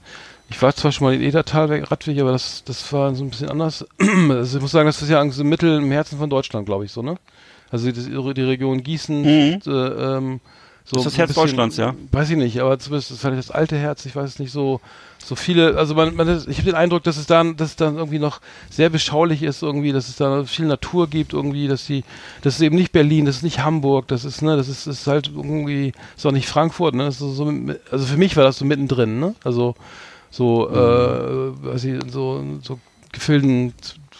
Speaker 2: Ich war zwar schon mal in Edertal-Radweg, aber das, das war so ein bisschen anders. Also ich muss sagen, das ist ja so Mittel im Herzen von Deutschland, glaube ich, so, ne? Also die, die Region Gießen,
Speaker 3: Mhm.
Speaker 2: äh, ähm, so
Speaker 3: Das ist das Herz Deutschlands, ja?
Speaker 2: Weiß ich nicht, aber zumindest ist vielleicht das alte Herz, ich weiß es nicht so, so viele, also man, man ich habe den Eindruck, dass es dann, dass es dann irgendwie noch sehr beschaulich ist, irgendwie, dass es da viel Natur gibt, irgendwie, dass die, das ist eben nicht Berlin, das ist nicht Hamburg, das ist, ne, das ist, ist halt irgendwie, ist auch nicht Frankfurt, ne, das ist so, so, also für mich war das so mittendrin, ne, also so, äh, weiß ich, so, so Gefilden,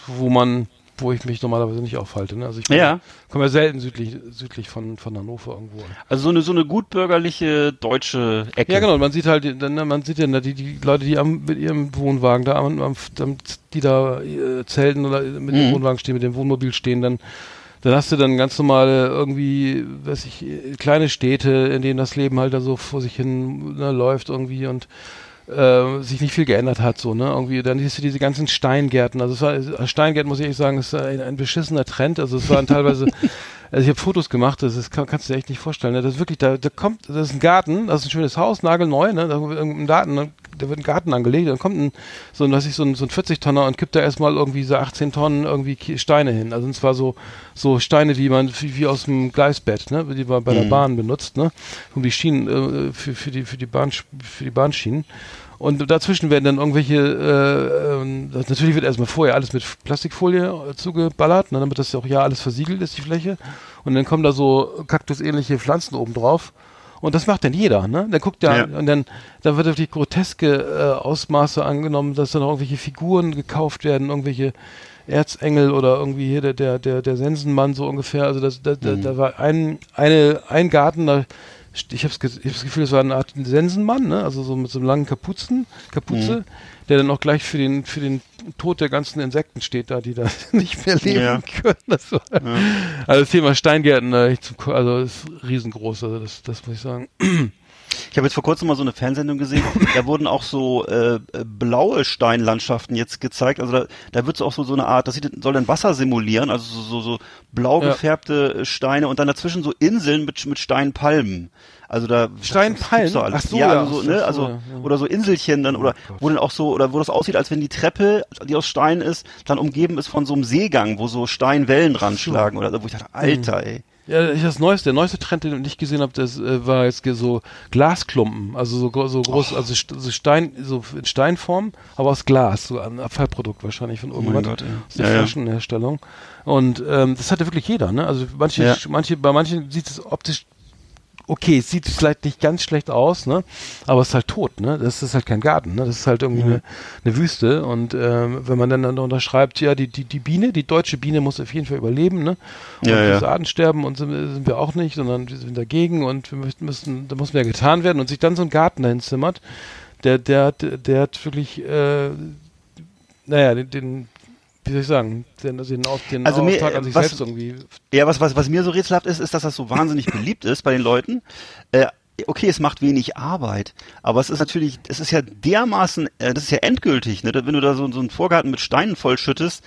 Speaker 2: wo man, wo ich mich normalerweise nicht aufhalte, ne, also ich komme
Speaker 3: Ja.
Speaker 2: komm ja selten südlich, südlich von, von Hannover irgendwo.
Speaker 3: Also so eine so eine gutbürgerliche deutsche Ecke.
Speaker 2: Ja, genau. Man sieht halt, ne, man sieht ja die, die Leute, die am, mit ihrem Wohnwagen da, am, am, die da äh, zelten oder mit dem
Speaker 3: Mhm.
Speaker 2: Wohnwagen stehen, mit dem Wohnmobil stehen, dann, dann hast du dann ganz normale irgendwie, weiß ich, äh, kleine Städte, in denen das Leben halt da so vor sich hin ne, läuft irgendwie und äh, sich nicht viel geändert hat, so, ne, irgendwie, dann siehst du diese ganzen Steingärten, also es war, Steingärten muss ich ehrlich sagen, ist ein, ein beschissener Trend, also es waren teilweise, also ich habe Fotos gemacht, das ist, kann, kannst du dir echt nicht vorstellen, ne? das ist wirklich, da, da kommt, das ist ein Garten, das ist ein schönes Haus, nagelneu, ne, da ein Garten, ne? Da wird ein Garten angelegt, dann kommt ein, so ein, weiß ich, so ein, so ein 40-Tonner und kippt da erstmal irgendwie so 18 Tonnen irgendwie Steine hin, also und zwar so, so Steine, die man wie, wie aus dem Gleisbett, ne, die man bei der
Speaker 3: Mhm.
Speaker 2: Bahn benutzt, ne, um die Schienen, äh, für, für die, für die Bahn, für die Bahnschienen. Und dazwischen werden dann irgendwelche, äh, ähm, natürlich wird erstmal vorher alles mit Plastikfolie äh, zugeballert, ne, damit das ja auch ja alles versiegelt ist, die Fläche. Und dann kommen da so kaktusähnliche Pflanzen oben drauf. Und das macht dann jeder, ne? Dann guckt der,
Speaker 3: Ja.
Speaker 2: und dann, dann wird wirklich groteske äh, Ausmaße angenommen, dass dann irgendwelche Figuren gekauft werden, irgendwelche Erzengel oder irgendwie hier der, der, der, der Sensenmann so ungefähr. Also das, da, da, da war ein, eine, ein Garten, da ich habe das Gefühl, es war eine Art Sensenmann, ne? also so mit so einem langen Kapuzen, Kapuze, der dann auch gleich für den, für den Tod der ganzen Insekten steht da, die da nicht mehr leben
Speaker 3: Ja.
Speaker 2: können. Das war, Also das Thema Steingärten, also ist riesengroß, also das, das muss ich sagen.
Speaker 3: Ich habe jetzt vor kurzem mal so eine Fernsehsendung gesehen, da wurden auch so äh, blaue Steinlandschaften jetzt gezeigt. Also da, da wird so auch so, so eine Art, das sieht, soll dann Wasser simulieren, also so, so, so blau
Speaker 2: Ja.
Speaker 3: gefärbte äh, Steine und dann dazwischen so Inseln mit, mit Steinpalmen. Also da
Speaker 2: Steinpalmen?
Speaker 3: alles.
Speaker 2: Ach so,
Speaker 3: ja,
Speaker 2: ja,
Speaker 3: also so, ne, also
Speaker 2: ja.
Speaker 3: oder so Inselchen dann oder
Speaker 2: Gott.
Speaker 3: wo dann auch so oder wo das aussieht, als wenn die Treppe, die aus Stein ist, dann umgeben ist von so einem Seegang, wo so Steinwellen ranschlagen oder wo ich dachte, Alter, ey.
Speaker 2: Ja, ich das neueste, der neueste Trend, den ich gesehen habe, das äh, war jetzt so Glasklumpen, also so, so groß, also st so Stein, so in Steinform, aber aus Glas, so ein Abfallprodukt wahrscheinlich von irgendwas
Speaker 3: Gott, ja.
Speaker 2: aus der
Speaker 3: Ja, ja.
Speaker 2: Flaschenherstellung. Und ähm, das hatte wirklich jeder, ne? Also manche,
Speaker 3: Ja.
Speaker 2: manche, bei manchen sieht es optisch okay, es sieht vielleicht nicht ganz schlecht aus, ne? Aber es ist halt tot, ne? Das ist halt kein Garten, ne? Das ist halt irgendwie eine, eine Wüste. Und ähm, wenn man dann, dann unterschreibt, ja, die, die, die Biene, die deutsche Biene muss auf jeden Fall überleben, ne? Und
Speaker 3: Ja, ja.
Speaker 2: Artensterben und sind, sind wir auch nicht, sondern wir sind dagegen und wir müssen, da muss mehr getan werden und sich dann so ein Garten dahin zimmert, der, der, hat- der hat wirklich, äh, naja, den, den wie soll ich sagen, den, den, Auf, den
Speaker 3: Also mir,
Speaker 2: Auftrag an sich
Speaker 3: was-
Speaker 2: selbst irgendwie.
Speaker 3: Ja, was, was, was mir so rätselhaft ist, ist, dass das so wahnsinnig beliebt ist bei den Leuten. Äh, okay, es macht wenig Arbeit, aber es ist natürlich, es ist ja dermaßen, äh, das ist ja endgültig, ne? Wenn du da so, so einen Vorgarten mit Steinen vollschüttest,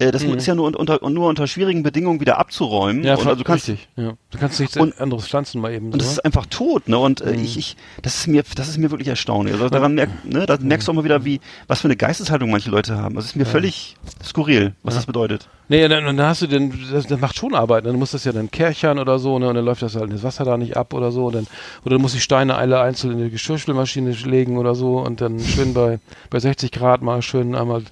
Speaker 3: äh, das ist ja nur unter, nur unter schwierigen Bedingungen wieder abzuräumen.
Speaker 2: Mhm. Ja,
Speaker 3: und also du kannst,
Speaker 2: richtig. Ja. Du kannst nichts
Speaker 3: Und-
Speaker 2: anderes pflanzen mal eben.
Speaker 3: und das
Speaker 2: so.
Speaker 3: ist einfach tot, ne? Und
Speaker 2: Mhm.
Speaker 3: äh, ich, ich, das ist mir, das ist mir wirklich erstaunlich. Also daran merk, ne, da merkst du auch mal wieder, wie, was für eine Geisteshaltung manche Leute haben. Also es ist mir völlig skurril, was das bedeutet.
Speaker 2: Nee, dann, dann hast du den, das, das macht schon Arbeit. ne? Dann muss das ja dann kerchern oder so, ne? Und dann läuft das halt das Wasser da nicht ab oder so. Und dann, oder du musst die Steine alle einzeln in die Geschirrspülmaschine legen oder so und dann schön bei, bei 60 Grad mal schön einmal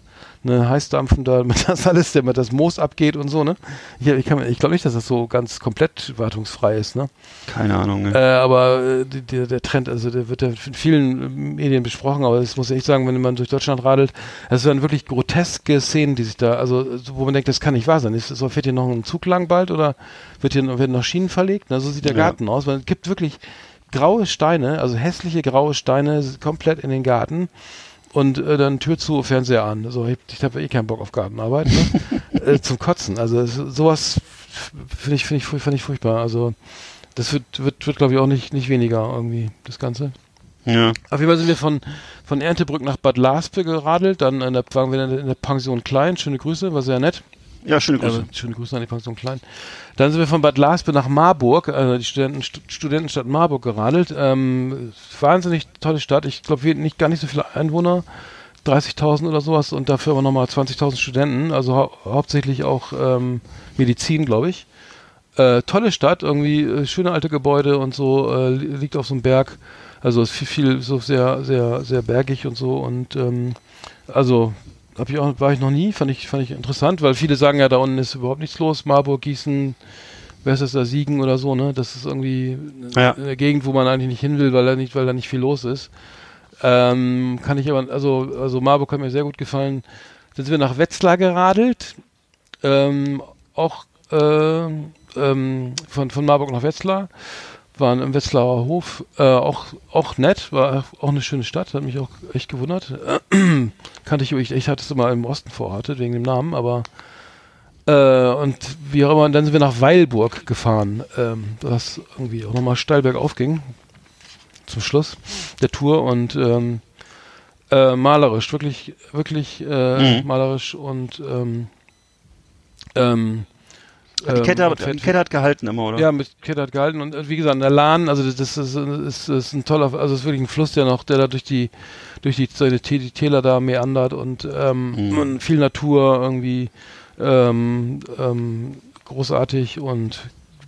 Speaker 2: ne, heißdampfen, damit das alles, damit das Moos abgeht und so, ne? Ich, ich, kann ich glaube nicht, dass das so ganz komplett wartungsfrei ist, ne?
Speaker 3: Keine Ahnung.
Speaker 2: Äh,
Speaker 3: Ne?
Speaker 2: aber äh, die, der, der Trend, also der wird ja in vielen äh, Medien besprochen, aber das muss ich echt sagen, wenn man durch Deutschland radelt, es sind wirklich groteske Szenen, die sich da, also so, wo man denkt, das kann nicht wahr sein. Ist, so, fährt hier noch ein Zug lang bald oder wird hier werden noch Schienen verlegt? Na, so sieht der
Speaker 3: Ja.
Speaker 2: Garten aus, es gibt wirklich graue Steine, also hässliche graue Steine komplett in den Garten und äh, dann Tür zu, Fernseher an. So, ich, ich habe eh keinen Bock auf Gartenarbeit, ne? äh, zum Kotzen. Also sowas finde ich, finde ich, finde ich furchtbar. Also das wird, wird, wird glaube ich, auch nicht, nicht weniger irgendwie, das Ganze.
Speaker 3: Ja.
Speaker 2: Auf jeden Fall sind wir von, von Erntebrück nach Bad Laspe geradelt, dann in der, waren wir in der Pension Klein, schöne Grüße, war sehr nett.
Speaker 3: Ja, schöne Grüße.
Speaker 2: Also, schöne Grüße an die Pension Klein. Dann sind wir von Bad Laspe nach Marburg, also die Studenten, Stu- Studentenstadt Marburg geradelt. Ähm, wahnsinnig tolle Stadt. Ich glaube, wir nicht gar nicht so viele Einwohner, 30.000 oder sowas und dafür aber nochmal 20.000 Studenten, also hau hauptsächlich auch ähm, Medizin, glaube ich. Äh, tolle Stadt, irgendwie äh, schöne alte Gebäude und so, äh, li- liegt auf so einem Berg. Also ist viel, viel so sehr, sehr, sehr bergig und so und ähm, also hab ich auch, war ich noch nie, fand ich, fand ich interessant, weil viele sagen ja, da unten ist überhaupt nichts los, Marburg, Gießen, wer ist das da, Siegen oder so, ne? Das ist irgendwie
Speaker 3: Ja.
Speaker 2: eine Gegend, wo man eigentlich nicht hin will, weil da nicht, weil da nicht viel los ist. Ähm, kann ich aber, also, also Marburg hat mir sehr gut gefallen. Dann sind wir nach Wetzlar geradelt, ähm, auch ähm, ähm, von, von Marburg nach Wetzlar, waren im Wetzlarer Hof, äh, auch, auch nett, war auch eine schöne Stadt, hat mich auch echt gewundert. Kannte ich, ich, ich hatte es immer im Osten verortet, wegen dem Namen, aber äh, und wie auch immer, und dann sind wir nach Weilburg gefahren, ähm, was irgendwie auch nochmal steil bergauf ging, zum Schluss der Tour und ähm, äh, malerisch, wirklich, wirklich äh,
Speaker 3: Mhm.
Speaker 2: malerisch und ähm, ähm,
Speaker 3: die, Kette,
Speaker 2: ähm,
Speaker 3: hat, die Kette hat gehalten immer, oder?
Speaker 2: ja, mit Kette hat gehalten und wie gesagt, der Lahn, also das, ist, ist, ist ein toller, also es ist wirklich ein Fluss, der noch, der da durch die, durch die, seine die Täler da meandert und, ähm,
Speaker 3: Mhm.
Speaker 2: und viel Natur irgendwie ähm, ähm, großartig und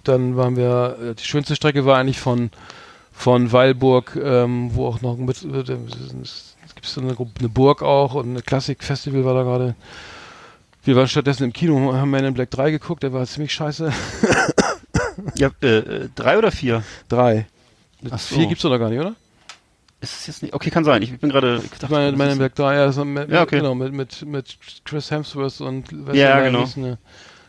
Speaker 2: dann waren wir, äh, die schönste Strecke war eigentlich von, von Weilburg, ähm, wo auch noch mit, äh, es gibt so eine, eine Burg auch und ein Klassikfestival war da gerade. Wir waren stattdessen im Kino, haben Man in Black 3 geguckt, der war ziemlich scheiße.
Speaker 3: Ja, äh, drei oder vier?
Speaker 2: Drei.
Speaker 3: Ach so.
Speaker 2: Vier gibt's doch noch gar nicht, oder?
Speaker 3: Ist es jetzt nicht? Okay, kann sein. Ich bin gerade. Ich dachte,
Speaker 2: meine, meine Black 3, ja, so mit,
Speaker 3: Ja, okay.
Speaker 2: genau, mit, mit, mit Chris Hemsworth und
Speaker 3: Ja, genau.
Speaker 2: Snipes, ne?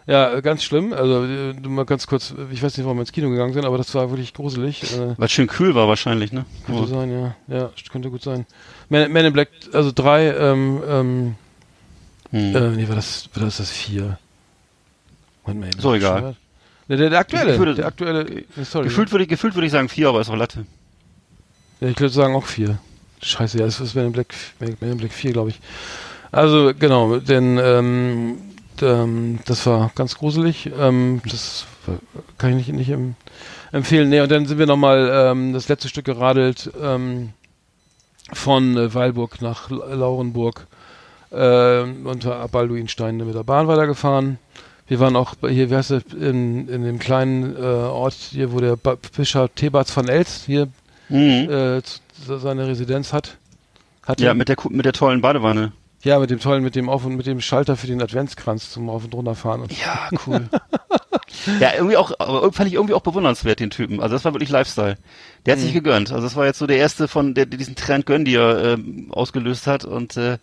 Speaker 2: Ja, ganz schlimm. Also äh, mal ganz kurz, ich weiß nicht, warum wir ins Kino gegangen sind, aber das war wirklich gruselig. Äh,
Speaker 3: Weil es schön kühl war wahrscheinlich, ne?
Speaker 2: könnte sein, ja. Ja, könnte gut sein. Man, Man in Black, also drei, ähm, ähm,
Speaker 3: Hm.
Speaker 2: äh, nee, war das, war das das vier? Moment mal, eben,
Speaker 3: So, egal.
Speaker 2: Nee, der, der aktuelle,
Speaker 3: würde-
Speaker 2: der aktuelle, nee, sorry.
Speaker 3: gefühlt würde ich, gefühlt würde ich sagen vier, aber ist auch Latte.
Speaker 2: Ja, ich würde sagen auch vier. Scheiße, ja, das ist Man in Black, Man in Black 4, glaube ich. Also, genau, denn ähm, ähm, das war ganz gruselig. Ähm, das kann ich nicht, nicht em empfehlen. Nee, und dann sind wir nochmal ähm, das letzte Stück geradelt ähm, von äh, Weilburg nach L- Laurenburg äh, unter Balduinstein mit der Bahn weitergefahren. Wir waren auch bei- hier, wie heißt das, in, in dem kleinen äh, Ort hier, wo der ba Bischof Thebats van Elst hier
Speaker 3: Mhm.
Speaker 2: äh, seine Residenz hat. Hatte.
Speaker 3: ja, mit der, mit der tollen Badewanne.
Speaker 2: ja, mit dem tollen, mit dem Auf und mit dem Schalter für den Adventskranz zum Auf und runter fahren. Und
Speaker 3: Ja, cool. Ja, irgendwie auch, fand ich irgendwie auch bewundernswert, den Typen. Also das war wirklich Lifestyle. Der hat sich
Speaker 2: Mhm.
Speaker 3: gegönnt. Also das war jetzt so der erste von, der, der diesen Trend gönn, die er ähm, ausgelöst hat. Und äh,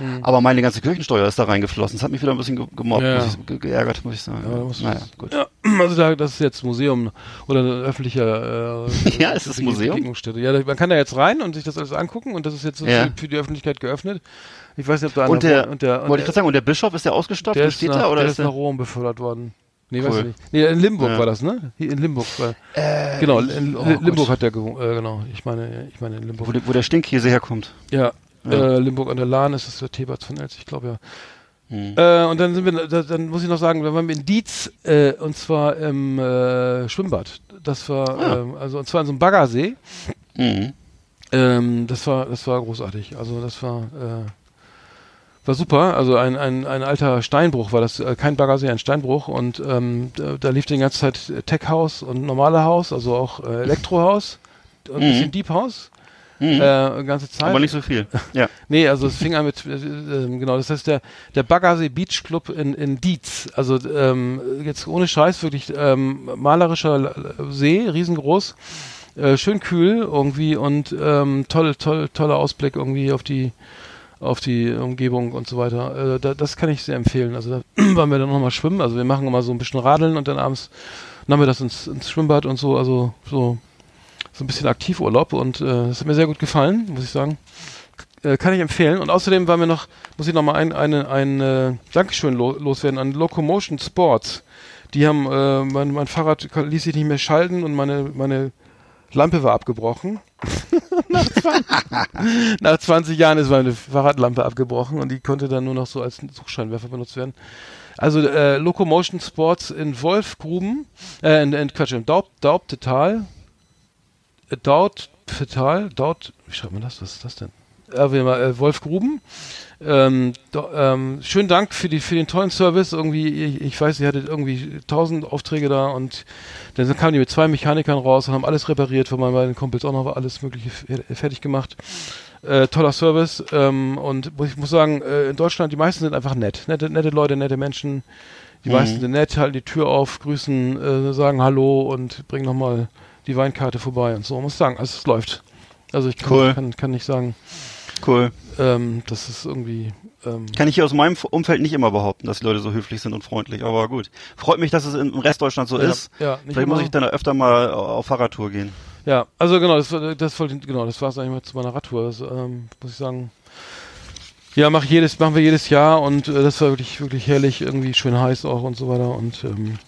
Speaker 2: Mhm.
Speaker 3: aber meine ganze Kirchensteuer ist da reingeflossen. Das hat mich wieder ein bisschen ge gemobbt,
Speaker 2: Ja.
Speaker 3: muss ich, ge geärgert, muss ich sagen.
Speaker 2: Ja, muss-
Speaker 3: naja, gut.
Speaker 2: Ja, also da, das ist jetzt Museum oder eine öffentliche äh,
Speaker 3: Ja, ist das Museum?
Speaker 2: Ja, man kann da jetzt rein und sich das alles angucken und das ist jetzt so
Speaker 3: Ja.
Speaker 2: für, die Öffentlichkeit geöffnet. Ich weiß nicht, ob da
Speaker 3: Und
Speaker 2: einer-
Speaker 3: der,
Speaker 2: und der, und
Speaker 3: wollte ich
Speaker 2: der,
Speaker 3: gerade sagen, und der Bischof ist der ausgestopft
Speaker 2: der ist
Speaker 3: steht
Speaker 2: nach,
Speaker 3: da oder
Speaker 2: der
Speaker 3: ist
Speaker 2: ist
Speaker 3: der?
Speaker 2: nach Rom befördert worden. Nee, weiß
Speaker 3: Cool.
Speaker 2: ich nicht. Nee, in Limburg
Speaker 3: Ja.
Speaker 2: war das, ne? Hier in Limburg. War,
Speaker 3: Äh,
Speaker 2: genau, in
Speaker 3: oh
Speaker 2: Limburg
Speaker 3: Gott.
Speaker 2: hat der gewohnt. Äh, genau, ich meine, ich meine in
Speaker 3: wo,
Speaker 2: Limburg.
Speaker 3: der- wo der Stinkkäse herkommt.
Speaker 2: Ja,
Speaker 3: Ja.
Speaker 2: Äh, Limburg an der Lahn ist das der Thebats von Elz, ich glaube ja.
Speaker 3: Hm.
Speaker 2: Äh, und dann sind wir, da, dann muss ich noch sagen, da waren wir in Dietz, äh, und zwar im äh, Schwimmbad. Das war,
Speaker 3: Ah.
Speaker 2: ähm, also und zwar in so einem Baggersee.
Speaker 3: Mhm.
Speaker 2: Ähm, das war, das war großartig. Also das war, äh, war super. Also ein, ein, ein alter Steinbruch war das, äh, kein Baggersee, ein Steinbruch. Und ähm, da, da lief die ganze Zeit Tech House und normale Haus, also auch äh, Elektrohaus und ein
Speaker 3: Mhm.
Speaker 2: bisschen Deep House.
Speaker 3: Mhm.
Speaker 2: Äh, ganze Zeit.
Speaker 3: Aber nicht so viel. Ja.
Speaker 2: Nee, also es fing an mit, äh, äh, genau, das heißt der, der Baggersee Beach Club in, in Dietz. Also ähm, jetzt ohne Scheiß, wirklich ähm, malerischer See, riesengroß, äh, schön kühl irgendwie und ähm, toll, toll, toller Ausblick irgendwie auf die auf die Umgebung und so weiter. Äh, da, das kann ich sehr empfehlen. Also da waren wir dann nochmal schwimmen. Also wir machen immer so ein bisschen Radeln und dann abends nahmen wir das ins, ins Schwimmbad und so, also so so ein bisschen Aktivurlaub und äh, das hat mir sehr gut gefallen, muss ich sagen. Äh, kann ich empfehlen. Und außerdem war mir noch, muss ich noch mal ein, eine, ein äh, Dankeschön lo loswerden an Locomotion Sports. Die haben, äh, mein, mein Fahrrad ließ sich nicht mehr schalten und meine, meine Lampe war abgebrochen. nach, 20, nach 20 Jahren ist meine Fahrradlampe abgebrochen und die konnte dann nur noch so als Suchscheinwerfer benutzt werden. Also äh, Locomotion Sports in Wolfgruben, äh, in, in Quatsch, im Daub, Daubtetal, äh, Dautpetal, Daut, wie schreibt man das? Was ist das denn? Äh, äh, Wolfgruben. Ähm, do, ähm, schönen Dank für, die, für den tollen Service. Irgendwie, ich, ich weiß, ihr hattet irgendwie tausend Aufträge da und dann kamen die mit zwei Mechanikern raus und haben alles repariert, von meinen beiden Kumpels auch noch alles Mögliche f- fertig gemacht. Äh, toller Service ähm, und ich muss sagen, äh, in Deutschland, die meisten sind einfach nett. Nette, nette Leute, nette Menschen. Die
Speaker 3: Mhm.
Speaker 2: meisten sind nett, halten die Tür auf, grüßen, äh, sagen Hallo und bringen nochmal die Weinkarte vorbei und so. Muss sagen, also es läuft. Also ich kann,
Speaker 3: Cool.
Speaker 2: kann, kann nicht sagen,
Speaker 3: Cool.
Speaker 2: ähm, das ist irgendwie. Ähm,
Speaker 3: Kann ich hier aus meinem Umfeld nicht immer behaupten, dass die Leute so höflich sind und freundlich, aber gut. Freut mich, dass es im Rest Deutschlands so
Speaker 2: ja,
Speaker 3: ist.
Speaker 2: Ja,
Speaker 3: Vielleicht muss
Speaker 2: immer.
Speaker 3: ich dann öfter mal auf Fahrradtour gehen.
Speaker 2: Ja, also genau, das, war- das genau, das war es eigentlich mal zu meiner Radtour. Das, ähm, muss ich sagen. Ja, mach jedes, machen wir jedes Jahr und äh, das war wirklich, wirklich herrlich, irgendwie schön heiß auch und so weiter. Und ähm,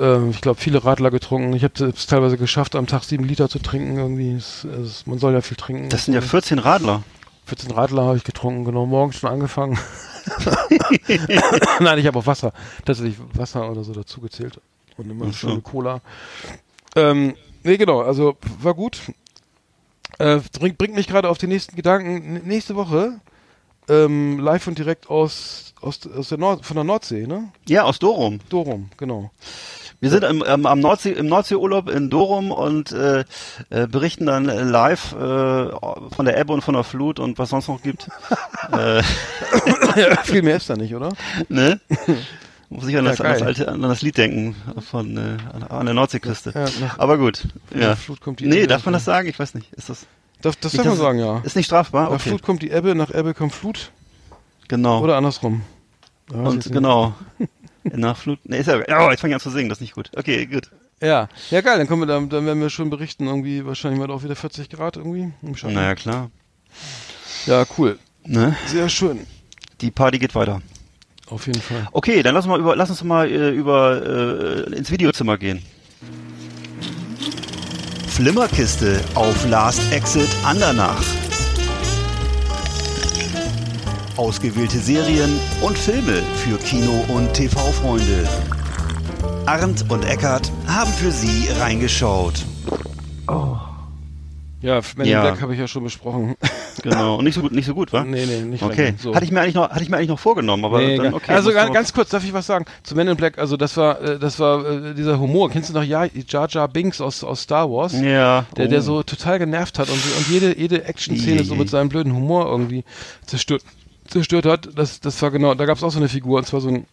Speaker 2: ähm, ich glaube, viele Radler getrunken. Ich habe es teilweise geschafft, am Tag sieben Liter zu trinken. Irgendwie, es, es, man soll ja viel trinken.
Speaker 3: Das sind ja 14 Radler.
Speaker 2: 14 Radler habe ich getrunken, genau, morgens schon angefangen. Nein, ich habe auch Wasser, tatsächlich Wasser oder so dazu gezählt. Und immer
Speaker 3: so.
Speaker 2: schöne Cola. Ähm, nee, genau, also war gut. Äh, bringt, bringt mich gerade auf die nächsten Gedanken. N nächste Woche ähm, live und direkt aus, aus, aus der Nord von der Nordsee, ne?
Speaker 3: Ja, aus Dorum.
Speaker 2: Dorum, genau.
Speaker 3: Wir sind im, ähm, am Nordsee, im Nordseeurlaub in Dorum und äh, äh, berichten dann live äh, von der Ebbe und von der Flut und was sonst noch gibt. äh,
Speaker 2: ja, viel mehr ist da nicht, oder?
Speaker 3: ne? Muss ich an
Speaker 2: Ja,
Speaker 3: das, an das alte, an das Lied denken von äh, an, der Nordseeküste.
Speaker 2: Ja, nach,
Speaker 3: Aber gut. Ja.
Speaker 2: Flut kommt die
Speaker 3: Nee, darf man das sagen? Ich weiß nicht. Ist das
Speaker 2: Das, das darf man sagen, ja.
Speaker 3: ist nicht strafbar?
Speaker 2: Nach
Speaker 3: Okay.
Speaker 2: Flut kommt die Ebbe, nach Ebbe kommt Flut.
Speaker 3: Genau.
Speaker 2: Oder andersrum.
Speaker 3: Und
Speaker 2: nicht.
Speaker 3: Nach Flut. Nee, ist ja, oh, jetzt fange ich an zu singen, das ist nicht gut. Okay, gut.
Speaker 2: Ja, ja geil, dann kommen wir dann, dann werden wir schon berichten, irgendwie wahrscheinlich mal auch wieder 40 Grad irgendwie.
Speaker 3: Naja, klar.
Speaker 2: Ja, cool.
Speaker 3: Ne?
Speaker 2: Sehr schön.
Speaker 3: Die Party geht weiter.
Speaker 2: Auf jeden Fall.
Speaker 3: Okay, dann lass, uns mal über, lass uns mal äh, über äh, ins Videozimmer gehen. Flimmerkiste auf Last Exit Andernach. Ausgewählte Serien und Filme für Kino- und TV-Freunde. Arndt und Eckart haben für Sie reingeschaut.
Speaker 2: Ja, Men in
Speaker 3: Ja.
Speaker 2: Black habe ich ja schon besprochen.
Speaker 3: Genau. Und nicht so gut, nicht so gut, wa?
Speaker 2: nee, nee, nicht
Speaker 3: Okay.
Speaker 2: So.
Speaker 3: Hatte ich mir eigentlich noch, hatte ich mir eigentlich noch vorgenommen, aber
Speaker 2: Nee,
Speaker 3: dann okay.
Speaker 2: also ganz, ganz kurz, darf ich was sagen? Zu Men in Black, also das war, äh, das war äh, dieser Humor. Kennst du noch ja, Jar Jar Binks aus, aus Star Wars?
Speaker 3: ja.
Speaker 2: Der,
Speaker 3: oh.
Speaker 2: der so total genervt hat und, und jede, jede Action-Szene so mit seinem blöden Humor irgendwie zerstört, zerstört hat. Das, das war genau, da gab es auch so eine Figur, und zwar so ein,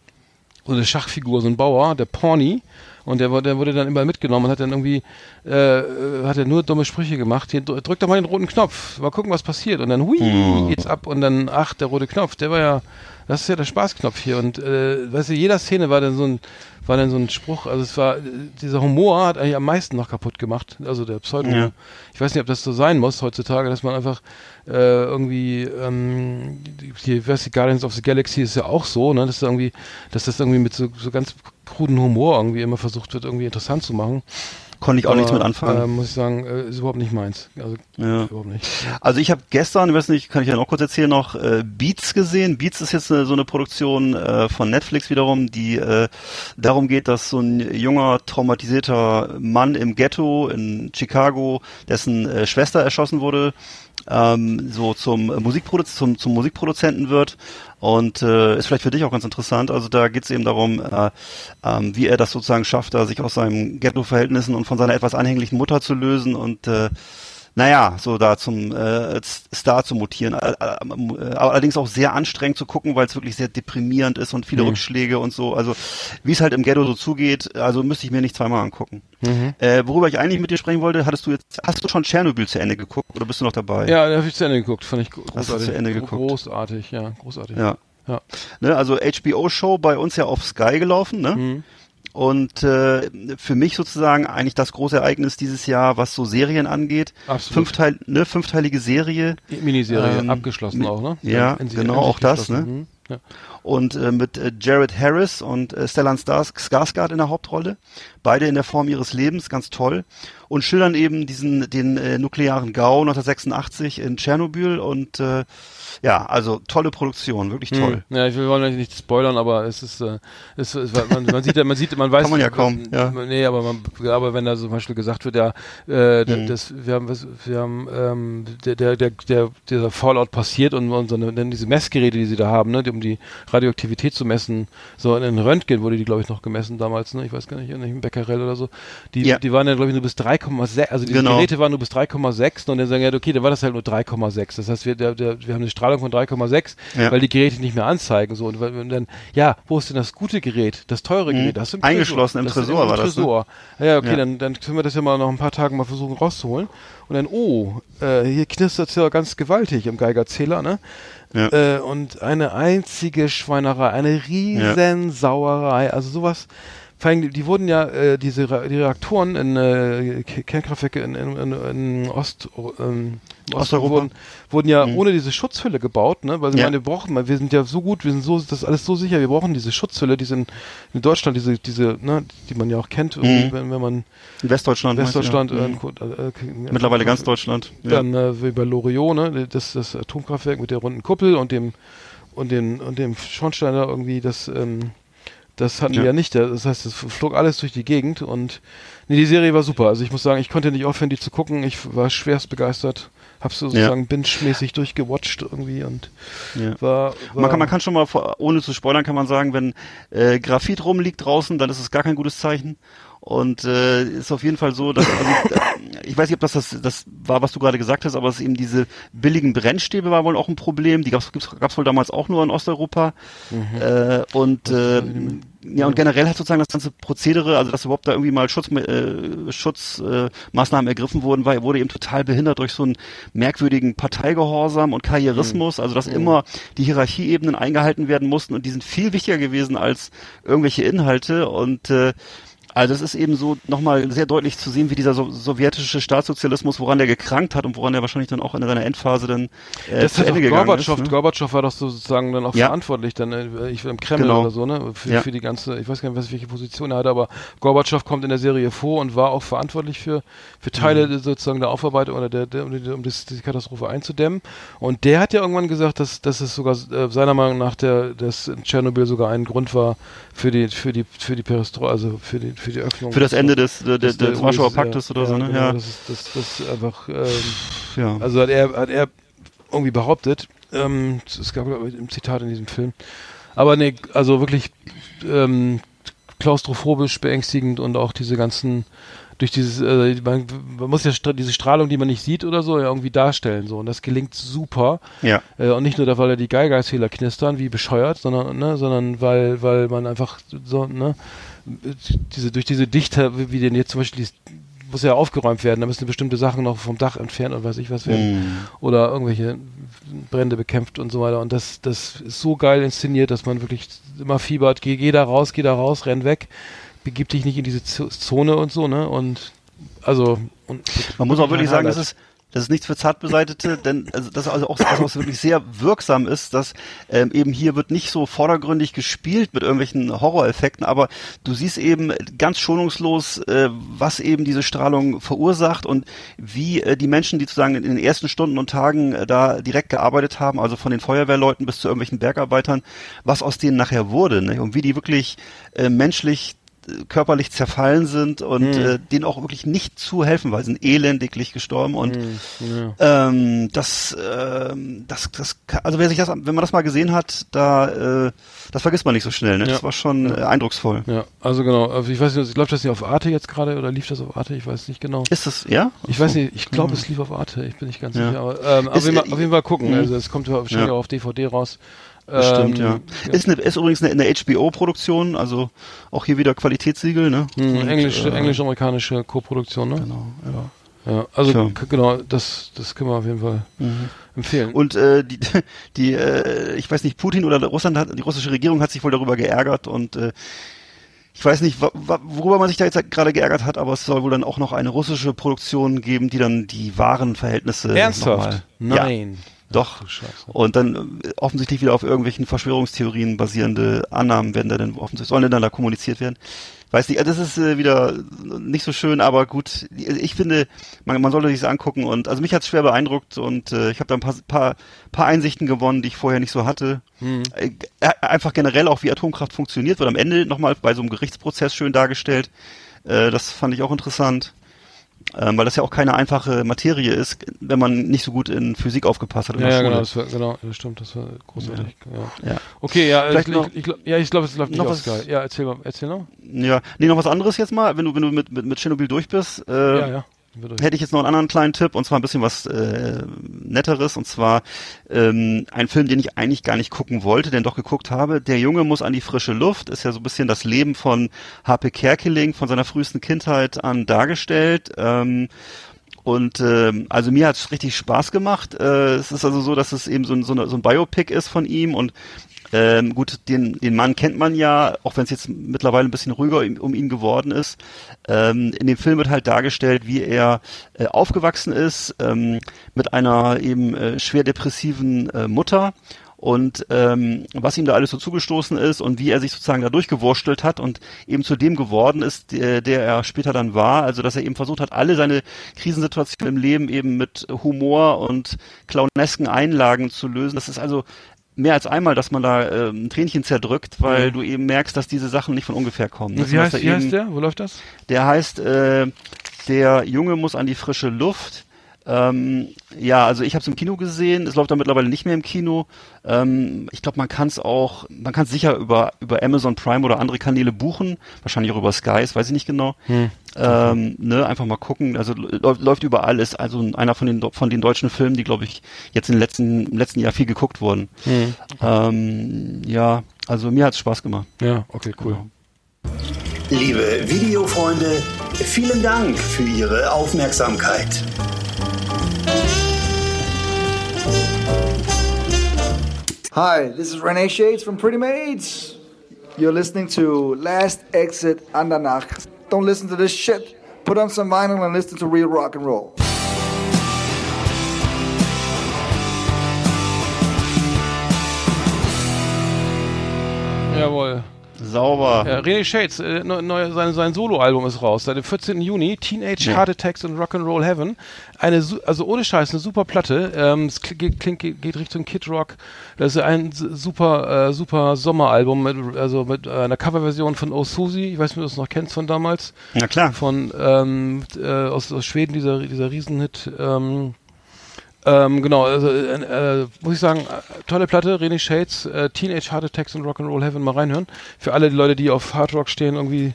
Speaker 2: so eine Schachfigur, so ein Bauer, der Pawnee. Und der, der wurde dann immer mitgenommen und hat dann irgendwie, äh, hat er nur dumme Sprüche gemacht. Hier, drück doch mal den roten Knopf, mal gucken, was passiert. Und dann, hui,
Speaker 3: Mhm.
Speaker 2: geht's ab. Und dann, ach, der rote Knopf, der war ja, das ist ja der Spaßknopf hier. Und, äh, weißt du, jeder Szene war dann so ein, war dann so ein Spruch, also es war, dieser Humor hat eigentlich am meisten noch kaputt gemacht. Also der Pseudo.
Speaker 3: Ja.
Speaker 2: Ich weiß nicht, ob das so sein muss heutzutage, dass man einfach äh, irgendwie, ähm, die, weißt du, Guardians of the Galaxy ist ja auch so, ne, dass da irgendwie, dass das irgendwie mit so, so ganz kruden Humor irgendwie immer versucht wird, irgendwie interessant zu machen.
Speaker 3: Konnte ich auch nichts mit
Speaker 2: Aber,
Speaker 3: anfangen.
Speaker 2: Äh, muss ich sagen, äh, ist überhaupt nicht meins. Also
Speaker 3: ja.
Speaker 2: überhaupt nicht.
Speaker 3: Also ich habe gestern, ich weiß nicht, kann ich ja noch kurz erzählen, noch äh, Beats gesehen. Beats ist jetzt so eine Produktion äh, von Netflix wiederum, die äh, darum geht, dass so ein junger, traumatisierter Mann im Ghetto in Chicago, dessen äh, Schwester erschossen wurde, ähm, so zum, äh, Musikprodu zum, zum Musikproduzenten wird. Und äh, ist vielleicht für dich auch ganz interessant. Also da geht es eben darum, äh, ähm, wie er das sozusagen schafft, da sich aus seinen Ghetto-Verhältnissen und von seiner etwas anhänglichen Mutter zu lösen und äh, naja, so da zum äh, Star zu mutieren. Äh, Aber allerdings auch sehr anstrengend zu gucken, weil es wirklich sehr deprimierend ist und viele
Speaker 2: Mhm.
Speaker 3: Rückschläge und so. Also wie es halt im Ghetto so zugeht, also müsste ich mir nicht zweimal angucken.
Speaker 2: Mhm.
Speaker 3: Äh, worüber ich eigentlich mit dir sprechen wollte, hattest du jetzt, hast du schon Tschernobyl zu Ende geguckt oder bist du noch dabei?
Speaker 2: Ja, da habe ich zu Ende geguckt, fand ich gro-
Speaker 3: Hast du
Speaker 2: großartig.
Speaker 3: zu Ende geguckt?
Speaker 2: Großartig, ja, großartig.
Speaker 3: Ja.
Speaker 2: Ja.
Speaker 3: Ne, also HBO-Show bei uns ja auf Sky gelaufen, ne?
Speaker 2: Mhm.
Speaker 3: Und äh, für mich sozusagen eigentlich das große Ereignis dieses Jahr, was so Serien angeht.
Speaker 2: Absolut.
Speaker 3: Fünfteil, ne, fünfteilige Serie.
Speaker 2: Miniserie,
Speaker 3: Ähm,
Speaker 2: abgeschlossen auch, ne?
Speaker 3: ja,
Speaker 2: in-
Speaker 3: genau, auch das, ne?
Speaker 2: Mhm. Ja.
Speaker 3: und äh, mit äh, Jared Harris und äh, Stellan Stars Skarsgård in der Hauptrolle. Beide in der Form ihres Lebens, ganz toll. Und schildern eben diesen den äh, nuklearen GAU 1986 in Tschernobyl und äh, ja, also tolle Produktion, wirklich toll.
Speaker 2: Hm. Ja, ich will wollen nicht spoilern, aber es ist, äh, es, es, man, man sieht ja, man sieht, man weiß.
Speaker 3: Kann man ja kaum, ja.
Speaker 2: Nee, aber man, aber wenn da zum Beispiel gesagt wird, ja, äh,
Speaker 3: Mhm.
Speaker 2: das, wir haben, was, wir haben, ähm, der, der, der, der, dieser Fallout passiert und, und so eine, dann diese Messgeräte, die sie da haben, ne, die- um die Radioaktivität zu messen, so in den Röntgen wurde die, glaube ich, noch gemessen damals, ne, ich weiß gar nicht, in welchem Becquerel oder so. Die,
Speaker 3: Ja.
Speaker 2: die waren ja, glaube ich, nur bis 3,6, also diese
Speaker 3: Genau.
Speaker 2: Geräte waren nur bis 3,6 und dann sagen ja, okay, dann war das halt nur 3,6. Das heißt, wir, der, der, wir haben eine Strahlung von 3,6,
Speaker 3: Ja.
Speaker 2: weil die Geräte nicht mehr anzeigen. So. Und, dann, ja, wo ist denn das gute Gerät, das teure
Speaker 3: Mhm.
Speaker 2: Gerät? Das im
Speaker 3: Eingeschlossen im
Speaker 2: das ist
Speaker 3: Tresor war das, ne?
Speaker 2: Tresor. Ja, okay,
Speaker 3: Ja.
Speaker 2: Dann, dann können wir das ja mal noch ein paar Tage mal versuchen rauszuholen. Und dann, oh, äh, hier knistert es ja ganz gewaltig im Geigerzähler, ne?
Speaker 3: Ja.
Speaker 2: Äh, und eine einzige Schweinerei, eine riesen Sauerei, also sowas. Vor allem, die wurden ja, äh, diese Re die Reaktoren in äh, Kernkraftwerke in, in, in, Ost, ähm,
Speaker 3: Osteuropa.
Speaker 2: Wurden, wurden ja
Speaker 3: Mhm.
Speaker 2: ohne diese Schutzhülle gebaut, ne? Weil sie
Speaker 3: Ja.
Speaker 2: meine, wir brauchen, wir sind ja so gut, wir sind so, das ist alles so sicher, wir brauchen diese Schutzhülle, die sind in Deutschland, diese, diese, ne, die man ja auch kennt,
Speaker 3: Mhm.
Speaker 2: wenn, wenn man
Speaker 3: In Westdeutschland.
Speaker 2: Westdeutschland,
Speaker 3: ja.
Speaker 2: äh,
Speaker 3: Mhm.
Speaker 2: äh, äh,
Speaker 3: Mittlerweile ganz Deutschland. Ja.
Speaker 2: dann äh, wie bei Loriot, ne, das, das Atomkraftwerk mit der runden Kuppel und dem und dem und dem Schornstein da irgendwie, das ähm, das hatten
Speaker 3: Ja.
Speaker 2: wir ja nicht. Das heißt, es flog alles durch die Gegend und nee, die Serie war super. Also ich muss sagen, ich konnte nicht aufhören, die zu gucken. Ich war schwerst begeistert. Hab's sozusagen binge-mäßig durchgewatcht irgendwie und
Speaker 3: Ja.
Speaker 2: war, war
Speaker 3: Man kann, man kann schon mal, vor, ohne zu spoilern, kann man sagen, wenn äh, Graphit rumliegt draußen, dann ist es gar kein gutes Zeichen. Und äh, ist auf jeden Fall so, dass also, äh, ich weiß nicht, ob das, das das war, was du gerade gesagt hast, aber es eben diese billigen Brennstäbe war wohl auch ein Problem. Die gibt's, gab's wohl damals auch nur in Osteuropa. Äh, und äh, ja und generell hat sozusagen das ganze Prozedere, also dass überhaupt da irgendwie mal Schutz, äh, Schutzmaßnahmen äh, ergriffen wurden, war, wurde eben total behindert durch so einen merkwürdigen Parteigehorsam und Karrierismus, also dass immer die Hierarchieebenen eingehalten werden mussten und die sind viel wichtiger gewesen als irgendwelche Inhalte. Und äh, also es ist eben so nochmal sehr deutlich zu sehen, wie dieser so sowjetische Staatssozialismus, woran der gekrankt hat und woran er wahrscheinlich dann auch in seiner Endphase dann äh,
Speaker 2: das
Speaker 3: zu Ende gegangen
Speaker 2: Gorbatschow,
Speaker 3: ist. Ne?
Speaker 2: Gorbatschow war doch sozusagen dann auch
Speaker 3: Ja.
Speaker 2: verantwortlich, dann äh, ich im Kreml
Speaker 3: Genau.
Speaker 2: oder so, ne? Für,
Speaker 3: Ja.
Speaker 2: für die ganze, ich weiß gar nicht, was, welche Position er hatte, aber Gorbatschow kommt in der Serie vor und war auch verantwortlich für, für Teile
Speaker 3: Mhm.
Speaker 2: sozusagen der Aufarbeitung oder der, der um, die, um das, die Katastrophe einzudämmen. Und der hat ja irgendwann gesagt, dass, dass es sogar äh, seiner Meinung nach der, dass Tschernobyl sogar ein Grund war für die, für die, für die Perestroika, also für die, für die Öffnung.
Speaker 3: Für das Ende des, des,
Speaker 2: des-
Speaker 3: des Warschauer Paktes oder so, ne?
Speaker 2: Genau,
Speaker 3: Ja,
Speaker 2: Das ist, das, das ist einfach, ähm,
Speaker 3: ja.
Speaker 2: also hat er, hat er irgendwie behauptet, ähm, es gab glaub ich, ein Zitat in diesem Film. Aber nee, also wirklich ähm, klaustrophobisch beängstigend und auch diese ganzen durch dieses, äh, man, man, muss ja diese Strahlung, die man nicht sieht oder so, ja irgendwie darstellen so und das gelingt super.
Speaker 3: Ja.
Speaker 2: Äh, und nicht nur, weil da die Geigerzähler knistern, wie bescheuert, sondern, ne, sondern weil, weil man einfach so, ne, diese, durch diese Dichte, wie denn jetzt zum Beispiel muss ja aufgeräumt werden, da müssen bestimmte Sachen noch vom Dach entfernt und weiß ich was werden. Mm. Oder irgendwelche Brände bekämpft und so weiter. Und das, das ist so geil inszeniert, dass man wirklich immer fiebert, geh, geh da raus, geh da raus, renn weg begib dich nicht in diese Zone und so, ne? Und also und
Speaker 3: man muss auch wirklich sagen, das ist das ist nichts für Zartbeseitete, denn also das also auch was wirklich sehr wirksam ist, dass ähm, eben hier wird nicht so vordergründig gespielt mit irgendwelchen Horroreffekten, aber du siehst eben ganz schonungslos, äh, was eben diese Strahlung verursacht und wie äh, die Menschen, die sozusagen in den ersten Stunden und Tagen äh, da direkt gearbeitet haben, also von den Feuerwehrleuten bis zu irgendwelchen Bergarbeitern, was aus denen nachher wurde ne? und wie die wirklich äh, menschlich körperlich zerfallen sind und hm. äh, denen auch wirklich nicht zu helfen, weil sie sind elendiglich gestorben und hm. ja. ähm, das, ähm, das, das, also wer sich das, wenn man das mal gesehen hat, da, äh, das vergisst man nicht so schnell. Ne? Ja. Das war schon ja. äh, eindrucksvoll.
Speaker 2: Ja, also genau. Also ich weiß nicht, läuft das nicht auf Arte jetzt gerade oder lief das auf Arte? Ich weiß nicht genau.
Speaker 3: Ist das ja?
Speaker 2: Ich weiß nicht. Ich glaube, es lief auf Arte. Ich bin nicht ganz sicher. Aber ähm, auf, jeden Fall, auf jeden Fall gucken. Mhm. Also es kommt wahrscheinlich auch auf DVD raus.
Speaker 3: Bestimmt, ähm, ja. Ist, eine, ist übrigens eine, eine HBO-Produktion, also auch hier wieder Qualitätssiegel, ne?
Speaker 2: Mhm, Englisch, äh, englisch-amerikanische Co-Produktion, ne?
Speaker 3: Genau, ja.
Speaker 2: Ja, also Tja. genau, das, das können wir auf jeden Fall mhm. empfehlen.
Speaker 3: Und äh, die, die äh, ich weiß nicht, Putin oder Russland hat, die russische Regierung hat sich wohl darüber geärgert und äh, ich weiß nicht, worüber man sich da jetzt gerade geärgert hat, aber es soll wohl dann auch noch eine russische Produktion geben, die dann die wahren Verhältnisse
Speaker 2: Ernsthaft? Nein.
Speaker 3: Ja. Doch. Und dann äh, offensichtlich wieder auf irgendwelchen Verschwörungstheorien basierende Annahmen werden da dann offensichtlich, sollen dann da kommuniziert werden. Weiß nicht, das ist äh, wieder nicht so schön, aber gut, ich finde, man, man sollte sich das angucken und also mich hat es schwer beeindruckt und äh, ich habe da ein paar, paar, paar Einsichten gewonnen, die ich vorher nicht so hatte. Mhm. Äh, einfach generell auch, wie Atomkraft funktioniert, wird am Ende nochmal bei so einem Gerichtsprozess schön dargestellt. Äh, das fand ich auch interessant ähm, weil das ja auch keine einfache Materie ist, wenn man nicht so gut in Physik aufgepasst hat.
Speaker 2: In ja, ja genau, das war, genau, das stimmt, das war großartig. Ja. ja. Okay, ja, Vielleicht ich, noch, ich, ich, ja, ich glaube, es läuft noch was. Ja, erzähl mal, erzähl noch.
Speaker 3: Ja, nee, noch was anderes jetzt mal, wenn du, wenn du mit, mit, mit Tschernobyl durch bist. Äh, ja, ja hätte ich jetzt noch einen anderen kleinen Tipp und zwar ein bisschen was äh, netteres und zwar ähm, ein Film, den ich eigentlich gar nicht gucken wollte, den doch geguckt habe. Der Junge muss an die frische Luft, ist ja so ein bisschen das Leben von H.P. Kerkeling von seiner frühesten Kindheit an dargestellt. Ähm, und ähm, also mir hat's richtig Spaß gemacht. Äh, es ist also so, dass es eben so ein, so, eine, so ein Biopic ist von ihm und ähm, gut, den, den Mann kennt man ja, auch wenn es jetzt mittlerweile ein bisschen ruhiger um ihn geworden ist. Ähm, in dem Film wird halt dargestellt, wie er äh, aufgewachsen ist ähm, mit einer eben äh, schwer depressiven äh, Mutter und ähm, was ihm da alles so zugestoßen ist und wie er sich sozusagen da durchgewurstelt hat und eben zu dem geworden ist, der, der er später dann war. Also dass er eben versucht hat, alle seine Krisensituationen im Leben eben mit Humor und clownesken Einlagen zu lösen. Das ist also mehr als einmal, dass man da äh, ein Tränchen zerdrückt, weil mhm. du eben merkst, dass diese Sachen nicht von ungefähr kommen.
Speaker 2: Wie, heißt, wie heißt der? Wo läuft das?
Speaker 3: Der heißt, äh, der Junge muss an die frische Luft. Ähm, ja, also ich habe es im Kino gesehen. Es läuft da mittlerweile nicht mehr im Kino. Ähm, ich glaube, man kann es auch, man kann es sicher über über Amazon Prime oder andere Kanäle buchen. Wahrscheinlich auch über Sky, das weiß ich nicht genau. Hm. Ähm, ne, einfach mal gucken. Also läuft, läuft überall. Ist also einer von den von den deutschen Filmen, die glaube ich jetzt im letzten im letzten Jahr viel geguckt wurden. Hm. Ähm, ja, also mir hat's Spaß gemacht.
Speaker 2: Ja, okay, cool. Genau.
Speaker 4: Liebe Videofreunde, vielen Dank für Ihre Aufmerksamkeit.
Speaker 5: Hi, this is Renee Shades from Pretty Maids. You're listening to Last Exit Andernach. Don't listen to this shit. Put on some vinyl and listen to real rock and roll.
Speaker 2: Jawohl.
Speaker 3: Sauber.
Speaker 2: Ja, René Shades, äh, neu, sein, sein Soloalbum ist raus, seit dem 14. Juni, Teenage ja. Heart Attacks und Rock'n'Roll Heaven. Eine, also ohne Scheiß, eine super Platte. Ähm, es klingt, klingt, geht Richtung Kid Rock. Das ist ein super, äh, super Sommeralbum, mit, also mit einer Coverversion von Oh Susie. Ich weiß nicht, ob du das noch kennst von damals.
Speaker 3: Na klar.
Speaker 2: Von, ähm, äh, aus, aus Schweden, dieser, dieser Riesenhit, ähm, Ähm, genau, also äh, äh, muss ich sagen, äh, tolle Platte, René Shades, äh, Teenage Heart Attacks und Rock'n'Roll Heaven mal reinhören. Für alle die Leute, die auf Hard Rock stehen irgendwie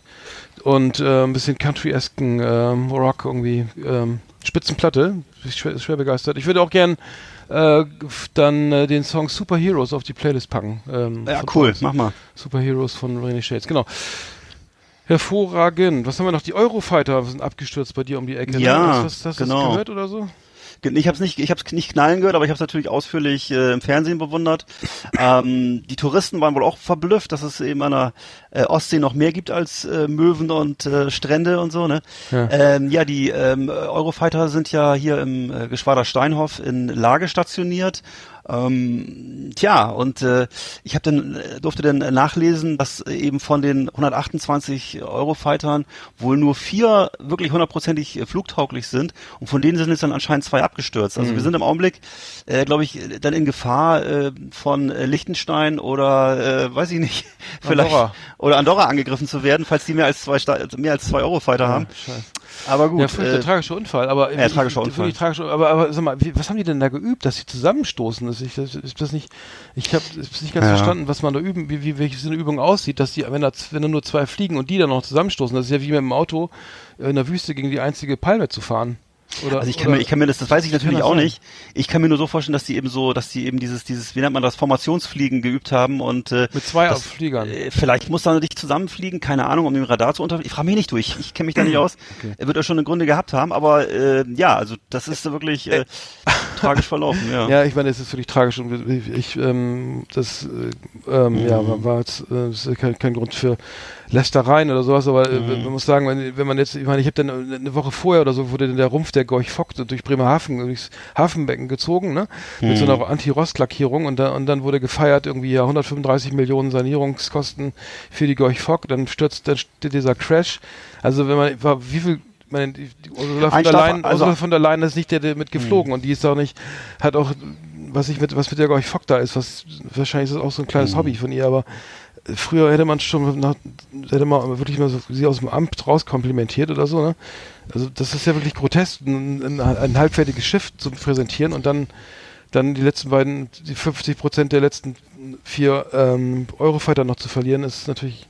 Speaker 2: und äh, ein bisschen Country-esken ähm, Rock irgendwie. Ähm, Spitzenplatte, bin ich schwer, schwer begeistert. Ich würde auch gern äh, dann den Song Superheroes auf die Playlist packen. Ähm,
Speaker 3: Ja, cool, mach mal.
Speaker 2: Superheroes von Rainy Shades, genau. Hervorragend. Was haben wir noch? Die Eurofighter sind abgestürzt bei dir um die Ecke. ne?
Speaker 3: Ja,
Speaker 2: Hast, hast, hast du
Speaker 3: genau.
Speaker 2: das gehört oder so?
Speaker 3: Ich habe es nicht, ich habe es nicht knallen gehört, aber ich habe es natürlich ausführlich äh, im Fernsehen bewundert. ähm, die Touristen waren wohl auch verblüfft, dass es eben an der äh, Ostsee noch mehr gibt als äh, Möwen und äh, Strände und so. Ne?
Speaker 2: Ja.
Speaker 3: Ähm, ja, die ähm, Eurofighter sind ja hier im äh, Geschwader Steinhoff in Lage stationiert. Ähm, tja, und äh, ich habe dann äh, durfte dann nachlesen, dass eben von den 128 Eurofightern wohl nur vier wirklich hundertprozentig äh, flugtauglich sind und von denen sind jetzt dann anscheinend zwei abgestürzt. Also wir sind im Augenblick, äh, glaube ich, dann in Gefahr äh, von äh, Liechtenstein oder äh, weiß ich nicht, vielleicht
Speaker 2: Andorra.
Speaker 3: oder Andorra angegriffen zu werden, falls die mehr als zwei Sta mehr als zwei Eurofighter haben.
Speaker 2: Scheiße.
Speaker 3: Aber gut,
Speaker 2: Ja, furchtbar
Speaker 3: äh,
Speaker 2: tragischer Unfall, aber
Speaker 3: ja,
Speaker 2: ich-
Speaker 3: tragischer
Speaker 2: ich-
Speaker 3: Unfall.
Speaker 2: wirklich tragischer, aber, aber sag mal, wie, was haben die denn da geübt, dass sie zusammenstoßen? Das, ich, das, ist das nicht, ich habe es nicht ganz
Speaker 3: Ja.
Speaker 2: verstanden, was man da üben, wie, wie welche so eine Übung aussieht, dass die, wenn da, wenn da nur zwei fliegen und die dann noch zusammenstoßen, das ist ja wie mit dem Auto in der Wüste gegen die einzige Palme zu fahren. Oder,
Speaker 3: Also ich kann
Speaker 2: oder,
Speaker 3: mir, ich kann mir das, das weiß ich natürlich auch
Speaker 2: sein?
Speaker 3: nicht. Ich kann mir nur so vorstellen, dass die eben so, dass die eben dieses, dieses, wie nennt man das, Formationsfliegen geübt haben und äh,
Speaker 2: mit zwei
Speaker 3: das,
Speaker 2: Fliegern.
Speaker 3: äh, vielleicht muss da nicht zusammenfliegen, keine Ahnung, um den Radar zu unter. Ich frage mich nicht durch. Ich kenne mich da nicht aus. Er wird ja schon eine Gründe gehabt haben, aber äh, ja, also das ist wirklich äh, tragisch verlaufen. Ja.
Speaker 2: Ja, ich meine, es ist wirklich tragisch und ich, ich ähm, das äh, ähm, ja,
Speaker 3: Mhm.
Speaker 2: war, war jetzt äh, kein, kein Grund für Lästereien oder sowas, aber äh,
Speaker 3: Mhm.
Speaker 2: man muss sagen, wenn, wenn man jetzt, ich meine, ich habe dann eine Woche vorher oder so wurde dann der Rumpf der Gorch Fock durch Bremerhaven, durchs Hafenbecken gezogen, ne? Mit so
Speaker 3: Mhm.
Speaker 2: einer Anti-Rost-Lackierung und, da, und dann wurde gefeiert irgendwie ja 135 Millionen Sanierungskosten für die Gorch Fock, dann stürzt dann steht dieser Crash. Also wenn man wie viel meine, die, Ursula von der Leyen,
Speaker 3: also-
Speaker 2: Ursula von der Leyen ist nicht der, der mit geflogen und die ist auch nicht, hat auch, was ich mit, was mit der Gorch Fock da ist, was, wahrscheinlich ist das auch so ein kleines Hobby von ihr, aber früher hätte man schon, nach, hätte man wirklich mal so sie aus dem Amt rauskomplimentiert oder so, ne? Also das ist ja wirklich grotesk, ein, ein, ein halbfertiges Schiff zu präsentieren und dann, dann die letzten beiden, die 50 Prozent der letzten vier ähm, Eurofighter noch zu verlieren, ist natürlich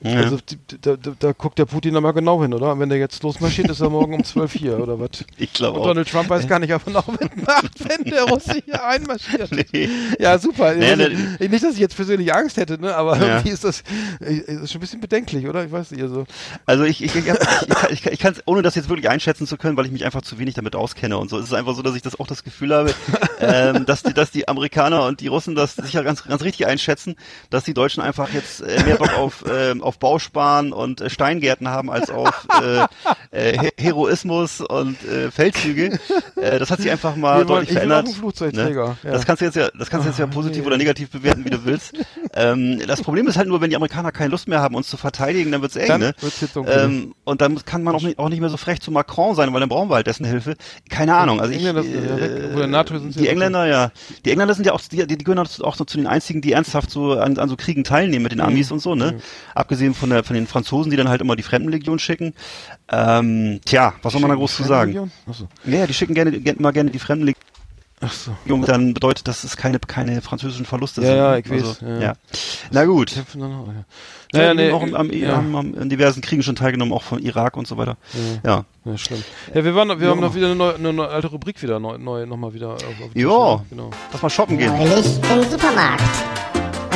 Speaker 3: Ja.
Speaker 2: also die, da, da, da guckt der Putin nochmal genau hin, oder? Und wenn der jetzt losmarschiert, ist er morgen um 12 hier, oder was?
Speaker 3: Ich glaube
Speaker 2: Und
Speaker 3: auch.
Speaker 2: Donald Trump weiß gar nicht, ob er noch mitmacht, wenn der Russe hier einmarschiert.
Speaker 3: Nee.
Speaker 2: Ja, super.
Speaker 3: Nee,
Speaker 2: Also,
Speaker 3: nee.
Speaker 2: Nicht, dass ich jetzt persönlich Angst hätte, ne? aber
Speaker 3: Ja.
Speaker 2: irgendwie ist das, ist schon ein bisschen bedenklich, oder? Ich weiß nicht, also.
Speaker 3: Also ich, ich, ich, ich, ich kann es, ohne das jetzt wirklich einschätzen zu können, weil ich mich einfach zu wenig damit auskenne und so. Es ist einfach so, dass ich das auch das Gefühl habe, ähm, dass, die, dass die Amerikaner und die Russen das sicher ganz, ganz richtig einschätzen, dass die Deutschen einfach jetzt äh, mehr Bock auf, ähm, auf Bausparen und äh, Steingärten haben als auf äh, äh, He- Heroismus und äh, Feldzüge. Äh, das hat sich einfach mal
Speaker 2: wollen-
Speaker 3: deutlich verändert. Ne?
Speaker 2: ja.
Speaker 3: Das kannst du jetzt ja, das kannst du jetzt ja
Speaker 2: Ah,
Speaker 3: positiv oder negativ bewerten, wie du willst. ähm, das Problem ist halt nur, wenn die Amerikaner keine Lust mehr haben, uns zu verteidigen, dann wird's eng,
Speaker 2: Dann
Speaker 3: ne?
Speaker 2: wird's.
Speaker 3: Ähm, und dann kann man auch nicht, auch nicht mehr so frech zu Macron sein, weil dann brauchen wir halt dessen Hilfe. Keine Ahnung. Also ich,
Speaker 2: Engländer sie
Speaker 3: die Engländer, ja. Die Engländer sind ja auch, die, die gehören auch so zu den einzigen, die ernsthaft so an, an so Kriegen teilnehmen mit den Amis und so, ne? Abgesehen von der, von den Franzosen, die dann halt immer die Fremdenlegion schicken. Ähm, tja, was soll man da groß zu sagen?
Speaker 2: Achso.
Speaker 3: Ja, ja, die schicken gerne, gerne immer gerne die Fremdenlegion.
Speaker 2: Achso.
Speaker 3: Dann bedeutet, dass es keine, keine französischen Verluste
Speaker 2: Ja,
Speaker 3: sind.
Speaker 2: ja, ich weiß,
Speaker 3: Also,
Speaker 2: ja.
Speaker 3: ja. Na gut.
Speaker 2: Dann auch, ja.
Speaker 3: Ja,
Speaker 2: Naja,
Speaker 3: die
Speaker 2: nee,
Speaker 3: haben auch am,
Speaker 2: ja.
Speaker 3: haben, haben in diversen Kriegen schon teilgenommen, auch von Irak und so weiter. Ja.
Speaker 2: Ja, schlimm. Ja, wir, waren, noch- wir haben
Speaker 3: Ja.
Speaker 2: noch wieder eine, neue, eine neue alte Rubrik wieder neu, neu nochmal wieder auf, auf
Speaker 3: Ja.
Speaker 2: Genau.
Speaker 3: Lass mal shoppen gehen.
Speaker 6: Neulich im Supermarkt.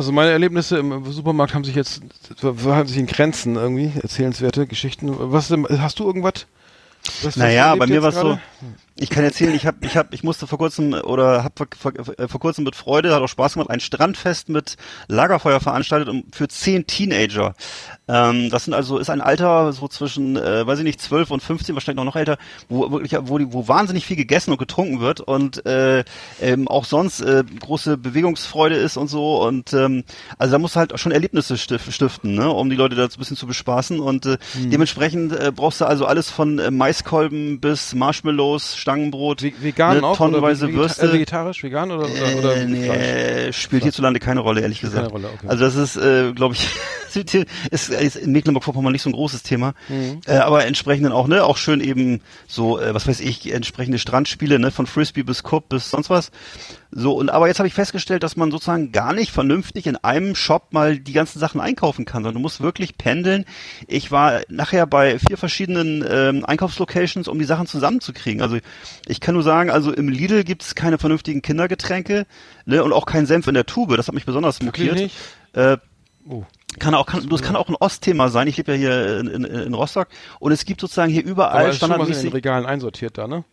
Speaker 2: Also meine Erlebnisse im Supermarkt haben sich jetzt haben sich in Grenzen irgendwie erzählenswerte Geschichten. Was denn- hast du irgendwas? Was, was
Speaker 3: Naja, bei mir
Speaker 2: jetzt
Speaker 3: war's so-? Ich kann erzählen, ich habe, ich habe, ich musste vor kurzem oder habe vor, vor, vor, kurzem mit Freude, hat auch Spaß gemacht, ein Strandfest mit Lagerfeuer veranstaltet für zehn Teenager. Ähm, das sind also ist ein Alter so zwischen, äh, weiß ich nicht, zwölf und 15, wahrscheinlich noch älter, wo wirklich, wo die, wo wahnsinnig viel gegessen und getrunken wird und äh, ähm, auch sonst äh, große Bewegungsfreude ist und so und ähm, also da muss halt schon Erlebnisse stiften, ne, um die Leute da so ein bisschen zu bespaßen und äh, hm. dementsprechend äh, brauchst du also alles von äh, Maiskolben bis Marshmallows, Stangenbrot,
Speaker 2: vegan
Speaker 3: ne,
Speaker 2: auch
Speaker 3: tonnenweise
Speaker 2: oder
Speaker 3: Würste.
Speaker 2: Äh, vegetarisch, vegan oder, oder, oder
Speaker 3: äh, nee, spielt hierzulande keine Rolle, ehrlich gesagt.
Speaker 2: Keine Rolle, okay.
Speaker 3: Also das ist, äh, glaube ich, ist, ist in Mecklenburg-Vorpommern nicht so ein großes Thema, mhm. äh, aber entsprechend auch, ne, auch schön eben so, äh, was weiß ich, entsprechende Strandspiele, ne, von Frisbee bis Cup bis sonst was. So, und aber jetzt habe ich festgestellt, dass man sozusagen gar nicht vernünftig in einem Shop mal die ganzen Sachen einkaufen kann, sondern du musst wirklich pendeln. Ich war nachher bei vier verschiedenen ähm, Einkaufslocations, um die Sachen zusammenzukriegen. Also ich kann nur sagen, also im Lidl gibt's keine vernünftigen Kindergetränke ne, und auch kein Senf in der Tube. Das hat mich besonders mokiert. Äh, oh. Kann auch, kann, das kann auch ein Ostthema sein. Ich lebe ja hier in, in, in Rostock und es gibt sozusagen hier überall
Speaker 2: aber standardmäßig. in den Regalen einsortiert da, ne?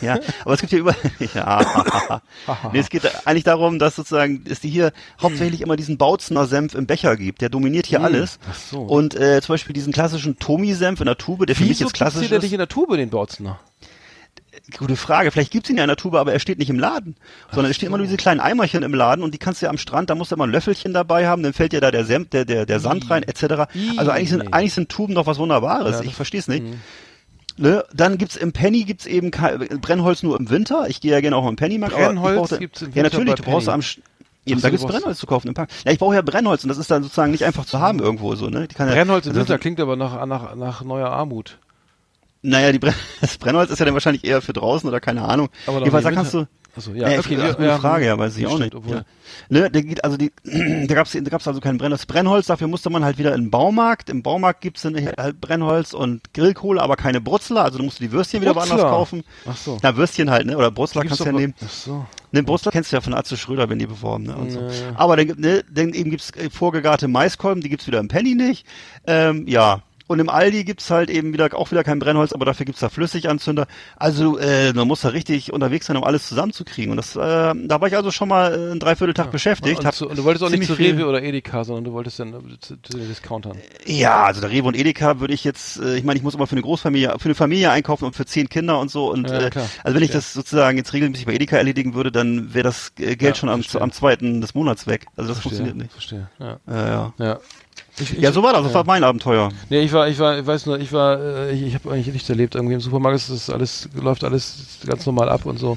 Speaker 3: Ja, aber es gibt ja über ja. nee, es geht eigentlich darum, dass sozusagen es die hier hauptsächlich immer diesen Bautzener Senf im Becher gibt. Der dominiert hier hm. alles. Ach so. Und äh, zum Beispiel diesen klassischen Tomi-Senf in der Tube, der für mich jetzt klassisch
Speaker 2: ist. nicht in der Tube, den Bautzener?
Speaker 3: Gute Frage. Vielleicht gibt's ihn ja in der Tube, aber er steht nicht im Laden. Sondern es stehen immer nur diese kleinen Eimerchen im Laden und die kannst du ja am Strand, da musst du immer ein Löffelchen dabei haben, dann fällt dir da der Senf, der, der, der Sand rein, etc. Also eigentlich sind, eigentlich sind Tuben doch was Wunderbares. Ich verstehe es nicht. Ne? Dann gibt's im Penny gibt's eben Brennholz nur im Winter. Ich gehe ja gerne auch im Pennymarkt.
Speaker 2: Brennholz da, gibt's im Winter
Speaker 3: Ja, natürlich, du brauchst am Eben, da gibt's Brennholz zu kaufen im Park. Ja, ich brauche ja Brennholz und das ist dann sozusagen nicht einfach zu haben irgendwo so, ne?
Speaker 2: Brennholz ja, im Winter klingt aber nach, nach, nach neuer Armut.
Speaker 3: Naja, die Brenn das Brennholz ist ja dann wahrscheinlich eher für draußen oder keine Ahnung. Aber Jedenfalls da kannst du,
Speaker 2: Achso, ja, ja
Speaker 3: okay, ja, gute Frage, ja, weiß ich auch nicht. Ja. Ne, der geht, also die, da gab's, da gab's also kein Brennholz. Brennholz, dafür musste man halt wieder in den Baumarkt. Im Baumarkt gibt's dann halt Brennholz und Grillkohle, aber keine Brutzler, also du musst die Würstchen wieder woanders kaufen. Ach so. Na, Würstchen halt, ne, oder Brutzler kannst du ja nehmen. Ach so. Ne, Brutzler kennst du ja von Atze Schröder, wenn die beworben, ne, und so. Aber dann, ne, dann eben gibt's äh, vorgegarte Maiskolben, die gibt's wieder im Penny nicht. Ähm, ja, und im Aldi gibt's halt eben wieder auch wieder kein Brennholz, aber dafür gibt's da Flüssiganzünder. Also äh, man muss da richtig unterwegs sein, um alles zusammenzukriegen. Und das, äh, da war ich also schon mal äh, einen Dreivierteltag ja. beschäftigt.
Speaker 2: Und, zu, und, du wolltest auch nicht zu Rewe oder Edeka, sondern du wolltest dann äh, zu, zu den Discountern.
Speaker 3: Ja, also der Rewe und Edeka würde ich jetzt, äh, ich meine, ich muss immer für eine Großfamilie, für eine Familie einkaufen und für zehn Kinder und so. Und ja, äh, also wenn ich ja. das sozusagen jetzt regelmäßig bei Edeka erledigen würde, dann wäre das äh, Geld schon am, am zweiten des Monats weg. Also das verstehe, funktioniert nicht.
Speaker 2: Verstehe. Ja.
Speaker 3: Äh, ja. Ich, ja, so war das. Das ja. war mein Abenteuer.
Speaker 2: Nee, ich war, ich war, ich weiß nur, ich war, äh, ich, ich habe eigentlich nichts erlebt. Irgendwie im Supermarkt ist das alles, läuft alles ganz normal ab und so.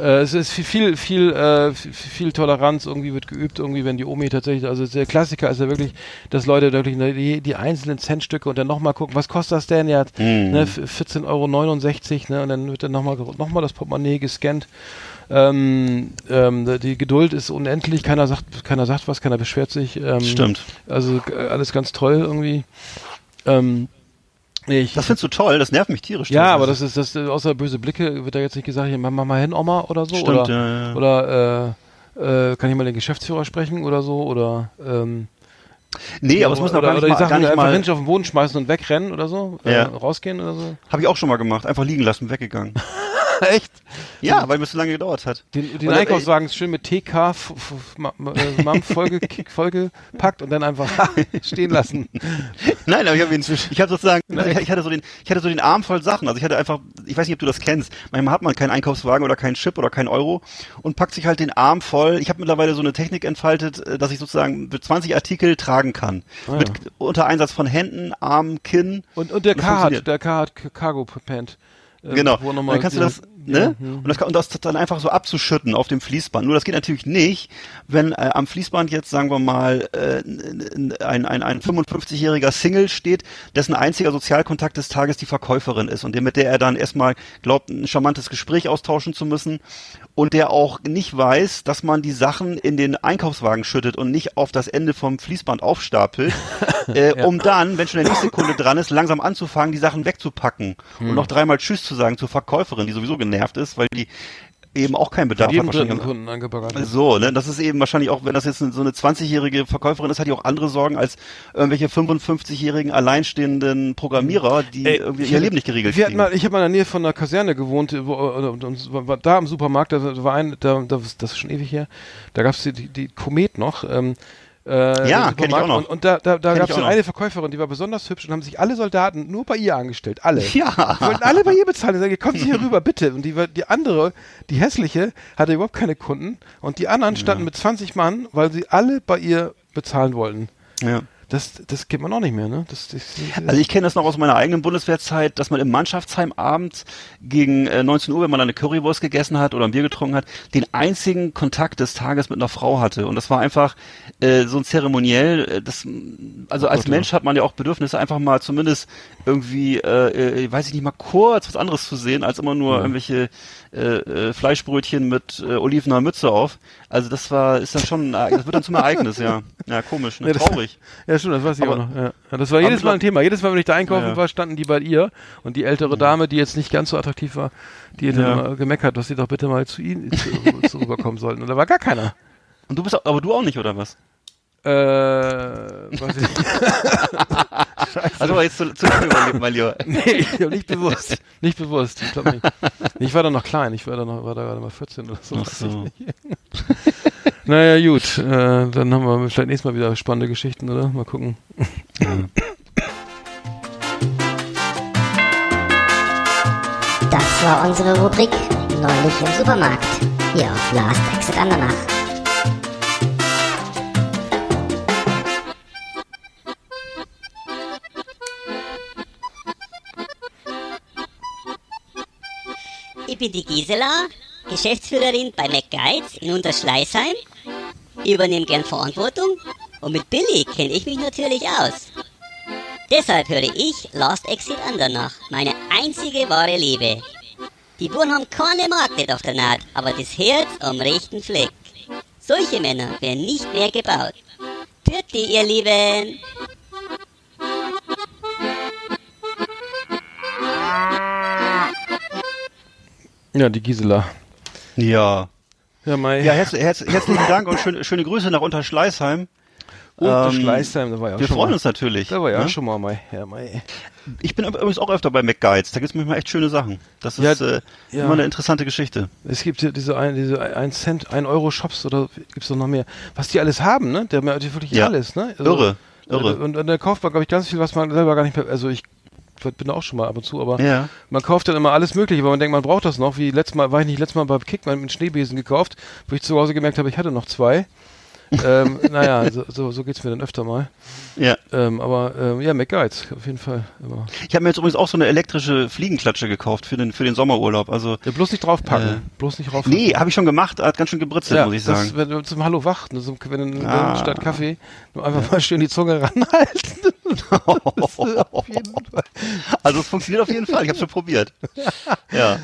Speaker 2: Äh, es ist viel, viel, viel, äh, viel Toleranz irgendwie wird geübt, irgendwie, wenn die Omi tatsächlich, also der Klassiker ist ja wirklich, dass Leute wirklich die, die einzelnen Centstücke und dann nochmal gucken, was kostet das denn jetzt? Mhm. Ne, 14,69 Euro, ne? Und dann wird dann nochmal noch mal das Portemonnaie gescannt. Ähm, ähm, die Geduld ist unendlich, keiner sagt, keiner sagt was, keiner beschwert sich. Ähm,
Speaker 3: Stimmt.
Speaker 2: Also äh, alles ganz toll irgendwie. Ähm,
Speaker 3: Nee, ich, das findest du toll, das nervt mich tierisch.
Speaker 2: Ja, aber das ist das außer böse Blicke wird da jetzt nicht gesagt, hier, mach mal hin, Oma oder so
Speaker 3: Stimmt,
Speaker 2: oder
Speaker 3: ja, ja.
Speaker 2: oder äh, äh, kann ich mal den Geschäftsführer sprechen oder so oder ähm,
Speaker 3: Nee, aber es muss noch gar nicht
Speaker 2: oder die
Speaker 3: mal,
Speaker 2: Sachen
Speaker 3: gar nicht
Speaker 2: einfach
Speaker 3: mal
Speaker 2: nicht auf den Boden schmeißen und wegrennen oder so,
Speaker 3: ja. äh,
Speaker 2: rausgehen oder so.
Speaker 3: Habe ich auch schon mal gemacht, einfach liegen lassen, weggegangen.
Speaker 2: Echt?
Speaker 3: Ja, weil mir so lange gedauert hat.
Speaker 2: Den, den Einkaufswagen schön mit TK Mam Folge, vollgepackt und dann einfach stehen lassen.
Speaker 3: Nein, aber ich habe ich habe sozusagen, ich, ich hatte so den, ich hatte so den Arm voll Sachen. Also ich hatte einfach, ich weiß nicht, ob du das kennst. Manchmal hat man keinen Einkaufswagen oder keinen Chip oder keinen Euro und packt sich halt den Arm voll. Ich habe mittlerweile so eine Technik entfaltet, äh, dass ich sozusagen 20 Artikel tragen kann. Ah, mit, unter Einsatz von Händen, Arm, Kinn.
Speaker 2: Und, und der Carhartt, der Carhartt Cargo Pant.
Speaker 3: Äh, genau. Dann kannst du das, ne? Ja, und, das, und das dann einfach so abzuschütten auf dem Fließband. Nur das geht natürlich nicht, wenn äh, am Fließband jetzt, sagen wir mal, äh, ein, ein, ein 55-jähriger Single steht, dessen einziger Sozialkontakt des Tages die Verkäuferin ist und mit der er dann erstmal glaubt, ein charmantes Gespräch austauschen zu müssen und der auch nicht weiß, dass man die Sachen in den Einkaufswagen schüttet und nicht auf das Ende vom Fließband aufstapelt, äh, ja. um dann, wenn schon der nächste Kunde dran ist, langsam anzufangen, die Sachen wegzupacken hm. und noch dreimal Tschüss zu sagen zur Verkäuferin, die sowieso genervt ist, weil die eben auch keinen Bedarf hat. wahrscheinlich.
Speaker 2: dritten Kunden angebaggert. hat.
Speaker 3: So, ne, das ist eben wahrscheinlich auch, wenn das jetzt so eine 20-jährige Verkäuferin ist, hat die auch andere Sorgen als irgendwelche 55-jährigen alleinstehenden Programmierer, die
Speaker 2: Ey,
Speaker 3: irgendwie ihr Leben nicht geregelt
Speaker 2: Wir
Speaker 3: kriegen.
Speaker 2: mal, ich habe mal in der Nähe von einer Kaserne gewohnt, wo, und, und, und da im Supermarkt, da war ein, da, da, das ist schon ewig her, da gab's die, die, die Komet noch. Ähm, äh,
Speaker 3: Ja,
Speaker 2: den
Speaker 3: kenn ich auch noch.
Speaker 2: Und, und da, da, da gab es eine Verkäuferin, die war besonders hübsch und haben sich alle Soldaten nur bei ihr angestellt. Alle.
Speaker 3: Ja.
Speaker 2: Wollten alle bei ihr bezahlen. Ich sage, kommen Sie hier rüber, bitte. Und die, die andere, die hässliche, hatte überhaupt keine Kunden. Und die anderen standen mit 20 Mann, weil sie alle bei ihr bezahlen wollten.
Speaker 3: Ja.
Speaker 2: Das, das geht man auch nicht mehr, ne? Das, das,
Speaker 3: Also ich kenne das noch aus meiner eigenen Bundeswehrzeit, dass man im Mannschaftsheim abends gegen äh, 19 Uhr, wenn man eine Currywurst gegessen hat oder ein Bier getrunken hat, den einzigen Kontakt des Tages mit einer Frau hatte. Und das war einfach äh, so ein Zeremoniell. äh, Das, also als
Speaker 2: Gott,
Speaker 3: Mensch hat man ja auch Bedürfnisse, einfach mal zumindest irgendwie, äh, äh, weiß ich nicht, mal kurz was anderes zu sehen, als immer nur irgendwelche äh, äh, Fleischbrötchen mit äh, olivener Mütze auf. Also das war, ist dann schon, ein das wird dann zum Ereignis, ja. Ja, komisch, ne?
Speaker 2: Ja, das-
Speaker 3: traurig.
Speaker 2: Ja, stimmt, das weiß ich
Speaker 3: Aber-
Speaker 2: auch noch. Ja. Ja, das war jedes Mal ein Thema. Jedes Mal, wenn ich da einkaufen war, standen die bei ihr und die ältere Dame, die jetzt nicht ganz so attraktiv war, die hat dann gemeckert, dass sie doch bitte mal zu ihnen zu, zu rüberkommen sollten. Und da war gar keiner.
Speaker 3: Und du bist, auch- aber du auch nicht, oder was?
Speaker 2: Äh, weiß ich nicht.
Speaker 3: Also jetzt zu, zu lange überlebt, mein Lieber.
Speaker 2: nee, ich hab nicht bewusst. Nicht bewusst. Ich glaube nicht. Ich war da noch klein. Ich war da noch, war da gerade mal 14 oder so.
Speaker 3: Ach so.
Speaker 2: naja, gut. Äh, dann haben wir vielleicht nächstes Mal wieder spannende Geschichten, oder? Mal gucken.
Speaker 6: Das war unsere Rubrik Neulich im Supermarkt. Hier auf Last Exit Andernach.
Speaker 7: Ich bin die Gisela, Geschäftsführerin bei McGuides in Unterschleißheim. Übernehme gern Verantwortung und mit Billy kenne ich mich natürlich aus. Deshalb höre ich Last Exit Andernach, meine einzige wahre Liebe. Die Buren haben keine Markt nicht auf der Naht, aber das Herz am rechten Fleck. Solche Männer werden nicht mehr gebaut. Pürti, ihr Lieben!
Speaker 2: Ja, die Gisela.
Speaker 3: Ja.
Speaker 2: Ja, Mai.
Speaker 3: Ja, herz, herz, herzlichen Dank und schöne, schöne Grüße nach Unterschleißheim.
Speaker 2: Und der
Speaker 3: ähm,
Speaker 2: Schleißheim, da war ja auch
Speaker 3: Wir freuen
Speaker 2: mal.
Speaker 3: uns natürlich.
Speaker 2: Da war ja
Speaker 3: ne?
Speaker 2: schon mal, Mai. Ja, Mai.
Speaker 3: Ich bin übrigens auch öfter bei McGuides. Da gibt's manchmal echt schöne Sachen. Das
Speaker 2: Ja,
Speaker 3: ist äh,
Speaker 2: ja.
Speaker 3: immer eine interessante Geschichte.
Speaker 2: Es gibt ja diese ein, diese ein Cent, ein Euro Shops oder gibt's doch noch mehr. Was die alles haben, ne? Der hat wirklich
Speaker 3: Ja.
Speaker 2: alles, ne?
Speaker 3: Irre, irre.
Speaker 2: Und, und da kauft man, glaube ich, ganz viel, was man selber gar nicht mehr, also ich bin da auch schon mal ab und zu, aber
Speaker 3: Ja.
Speaker 2: man kauft dann immer alles Mögliche, weil man denkt, man braucht das noch. Wie letztes Mal, war ich nicht letztes Mal bei Kickman mit Schneebesen gekauft, wo ich zu Hause gemerkt habe, ich hatte noch zwei. Ähm, naja, so, so, so geht's mir dann öfter mal.
Speaker 3: Ja.
Speaker 2: Ähm, aber ähm, ja, McGuides, auf jeden Fall. Immer.
Speaker 3: Ich habe mir jetzt übrigens auch so eine elektrische Fliegenklatsche gekauft für den für den Sommerurlaub. Also
Speaker 2: Ja, bloß nicht draufpacken.
Speaker 3: Äh,
Speaker 2: bloß nicht draufpacken.
Speaker 3: nee, habe ich schon gemacht. Hat ganz schön gebritzelt, muss ich sagen.
Speaker 2: Das, wenn du zum Hallo wach, ne, so, wenn du
Speaker 3: Ah.
Speaker 2: statt Kaffee nur einfach mal schön die Zunge ranhalten.
Speaker 3: Also es funktioniert auf jeden Fall. Ich habe schon probiert. Ja.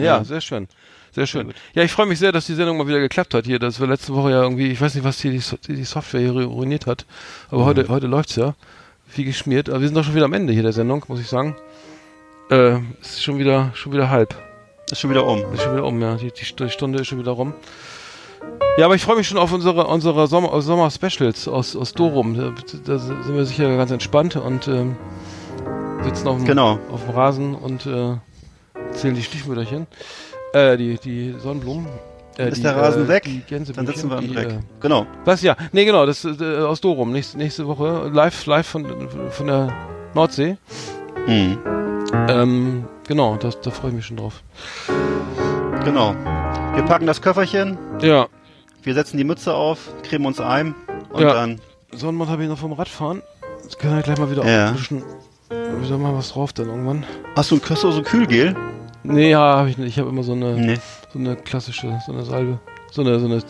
Speaker 2: Ja, sehr schön. Sehr schön. Ja, ich freue mich sehr, dass die Sendung mal wieder geklappt hat hier. Das war letzte Woche ja irgendwie, ich weiß nicht, was hier die, die Software hier ruiniert hat. Aber heute, heute läuft's ja. Wie geschmiert. Aber wir sind doch schon wieder am Ende hier der Sendung, muss ich sagen. Äh, es ist schon wieder, schon wieder halb.
Speaker 3: Ist schon wieder um.
Speaker 2: Ist schon wieder um, ja. Die, die die Stunde ist schon wieder rum. Ja, aber ich freue mich schon auf unsere, unsere Sommer, Sommer-Specials aus, aus Dorum. Da, da sind wir sicher ganz entspannt und ähm, sitzen auf dem,
Speaker 3: Genau.
Speaker 2: auf dem Rasen und äh, zählen die Stichmütterchen. Äh, die, die Sonnenblumen. Äh,
Speaker 3: Ist
Speaker 2: die,
Speaker 3: der Rasen
Speaker 2: äh,
Speaker 3: weg? Dann sitzen wir
Speaker 2: die,
Speaker 3: Dreck.
Speaker 2: Äh,
Speaker 3: Genau.
Speaker 2: was? Ja. Nee, genau, das ist äh, aus Dorum. Nächste, nächste Woche live, live von, von der Nordsee.
Speaker 3: Mhm.
Speaker 2: Ähm, genau, das, da freue ich mich schon drauf.
Speaker 3: Genau. Wir packen das Köfferchen,
Speaker 2: Ja,
Speaker 3: wir setzen die Mütze auf, cremen uns ein und
Speaker 2: Ja.
Speaker 3: dann.
Speaker 2: Sonnenmond habe ich noch vom Radfahren. Jetzt können wir gleich mal wieder
Speaker 3: Ja.
Speaker 2: ein bisschen, wieder mal was drauf dann irgendwann.
Speaker 3: Hast du ein Hast du so ein Kühlgel?
Speaker 2: Nee, ja, habe ich nicht. Ich habe immer so eine,
Speaker 3: Nee.
Speaker 2: so eine klassische, so eine Salbe. So eine, so eine,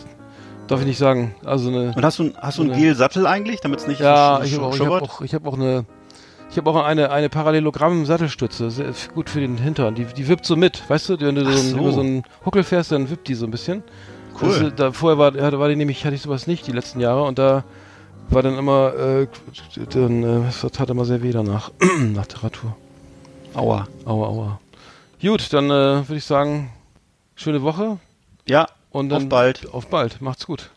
Speaker 2: darf ich nicht sagen. Also eine,
Speaker 3: Und hast du, hast du einen. Gel-Sattel eigentlich, damit es nicht
Speaker 2: ja,
Speaker 3: sch-
Speaker 2: ich habe auch, ich hab auch, ich hab auch eine, ich habe auch eine, eine Parallelogramm-Sattelstütze. Sehr gut für den Hintern. Die, die wippt so mit. Weißt du, wenn du so,
Speaker 3: so.
Speaker 2: über so einen Huckel fährst, dann wippt die so ein bisschen.
Speaker 3: Cool.
Speaker 2: Äh, da, vorher war, ja, war die nämlich, hatte ich sowas nicht die letzten Jahre und da war dann immer, äh, dann, äh, das tat immer sehr weh danach, nach der Radtour.
Speaker 3: Aua.
Speaker 2: Aua, aua. Gut, dann äh, würde ich sagen, Schöne Woche
Speaker 3: Ja,
Speaker 2: und dann
Speaker 3: auf bald.
Speaker 2: Auf bald. Macht's gut.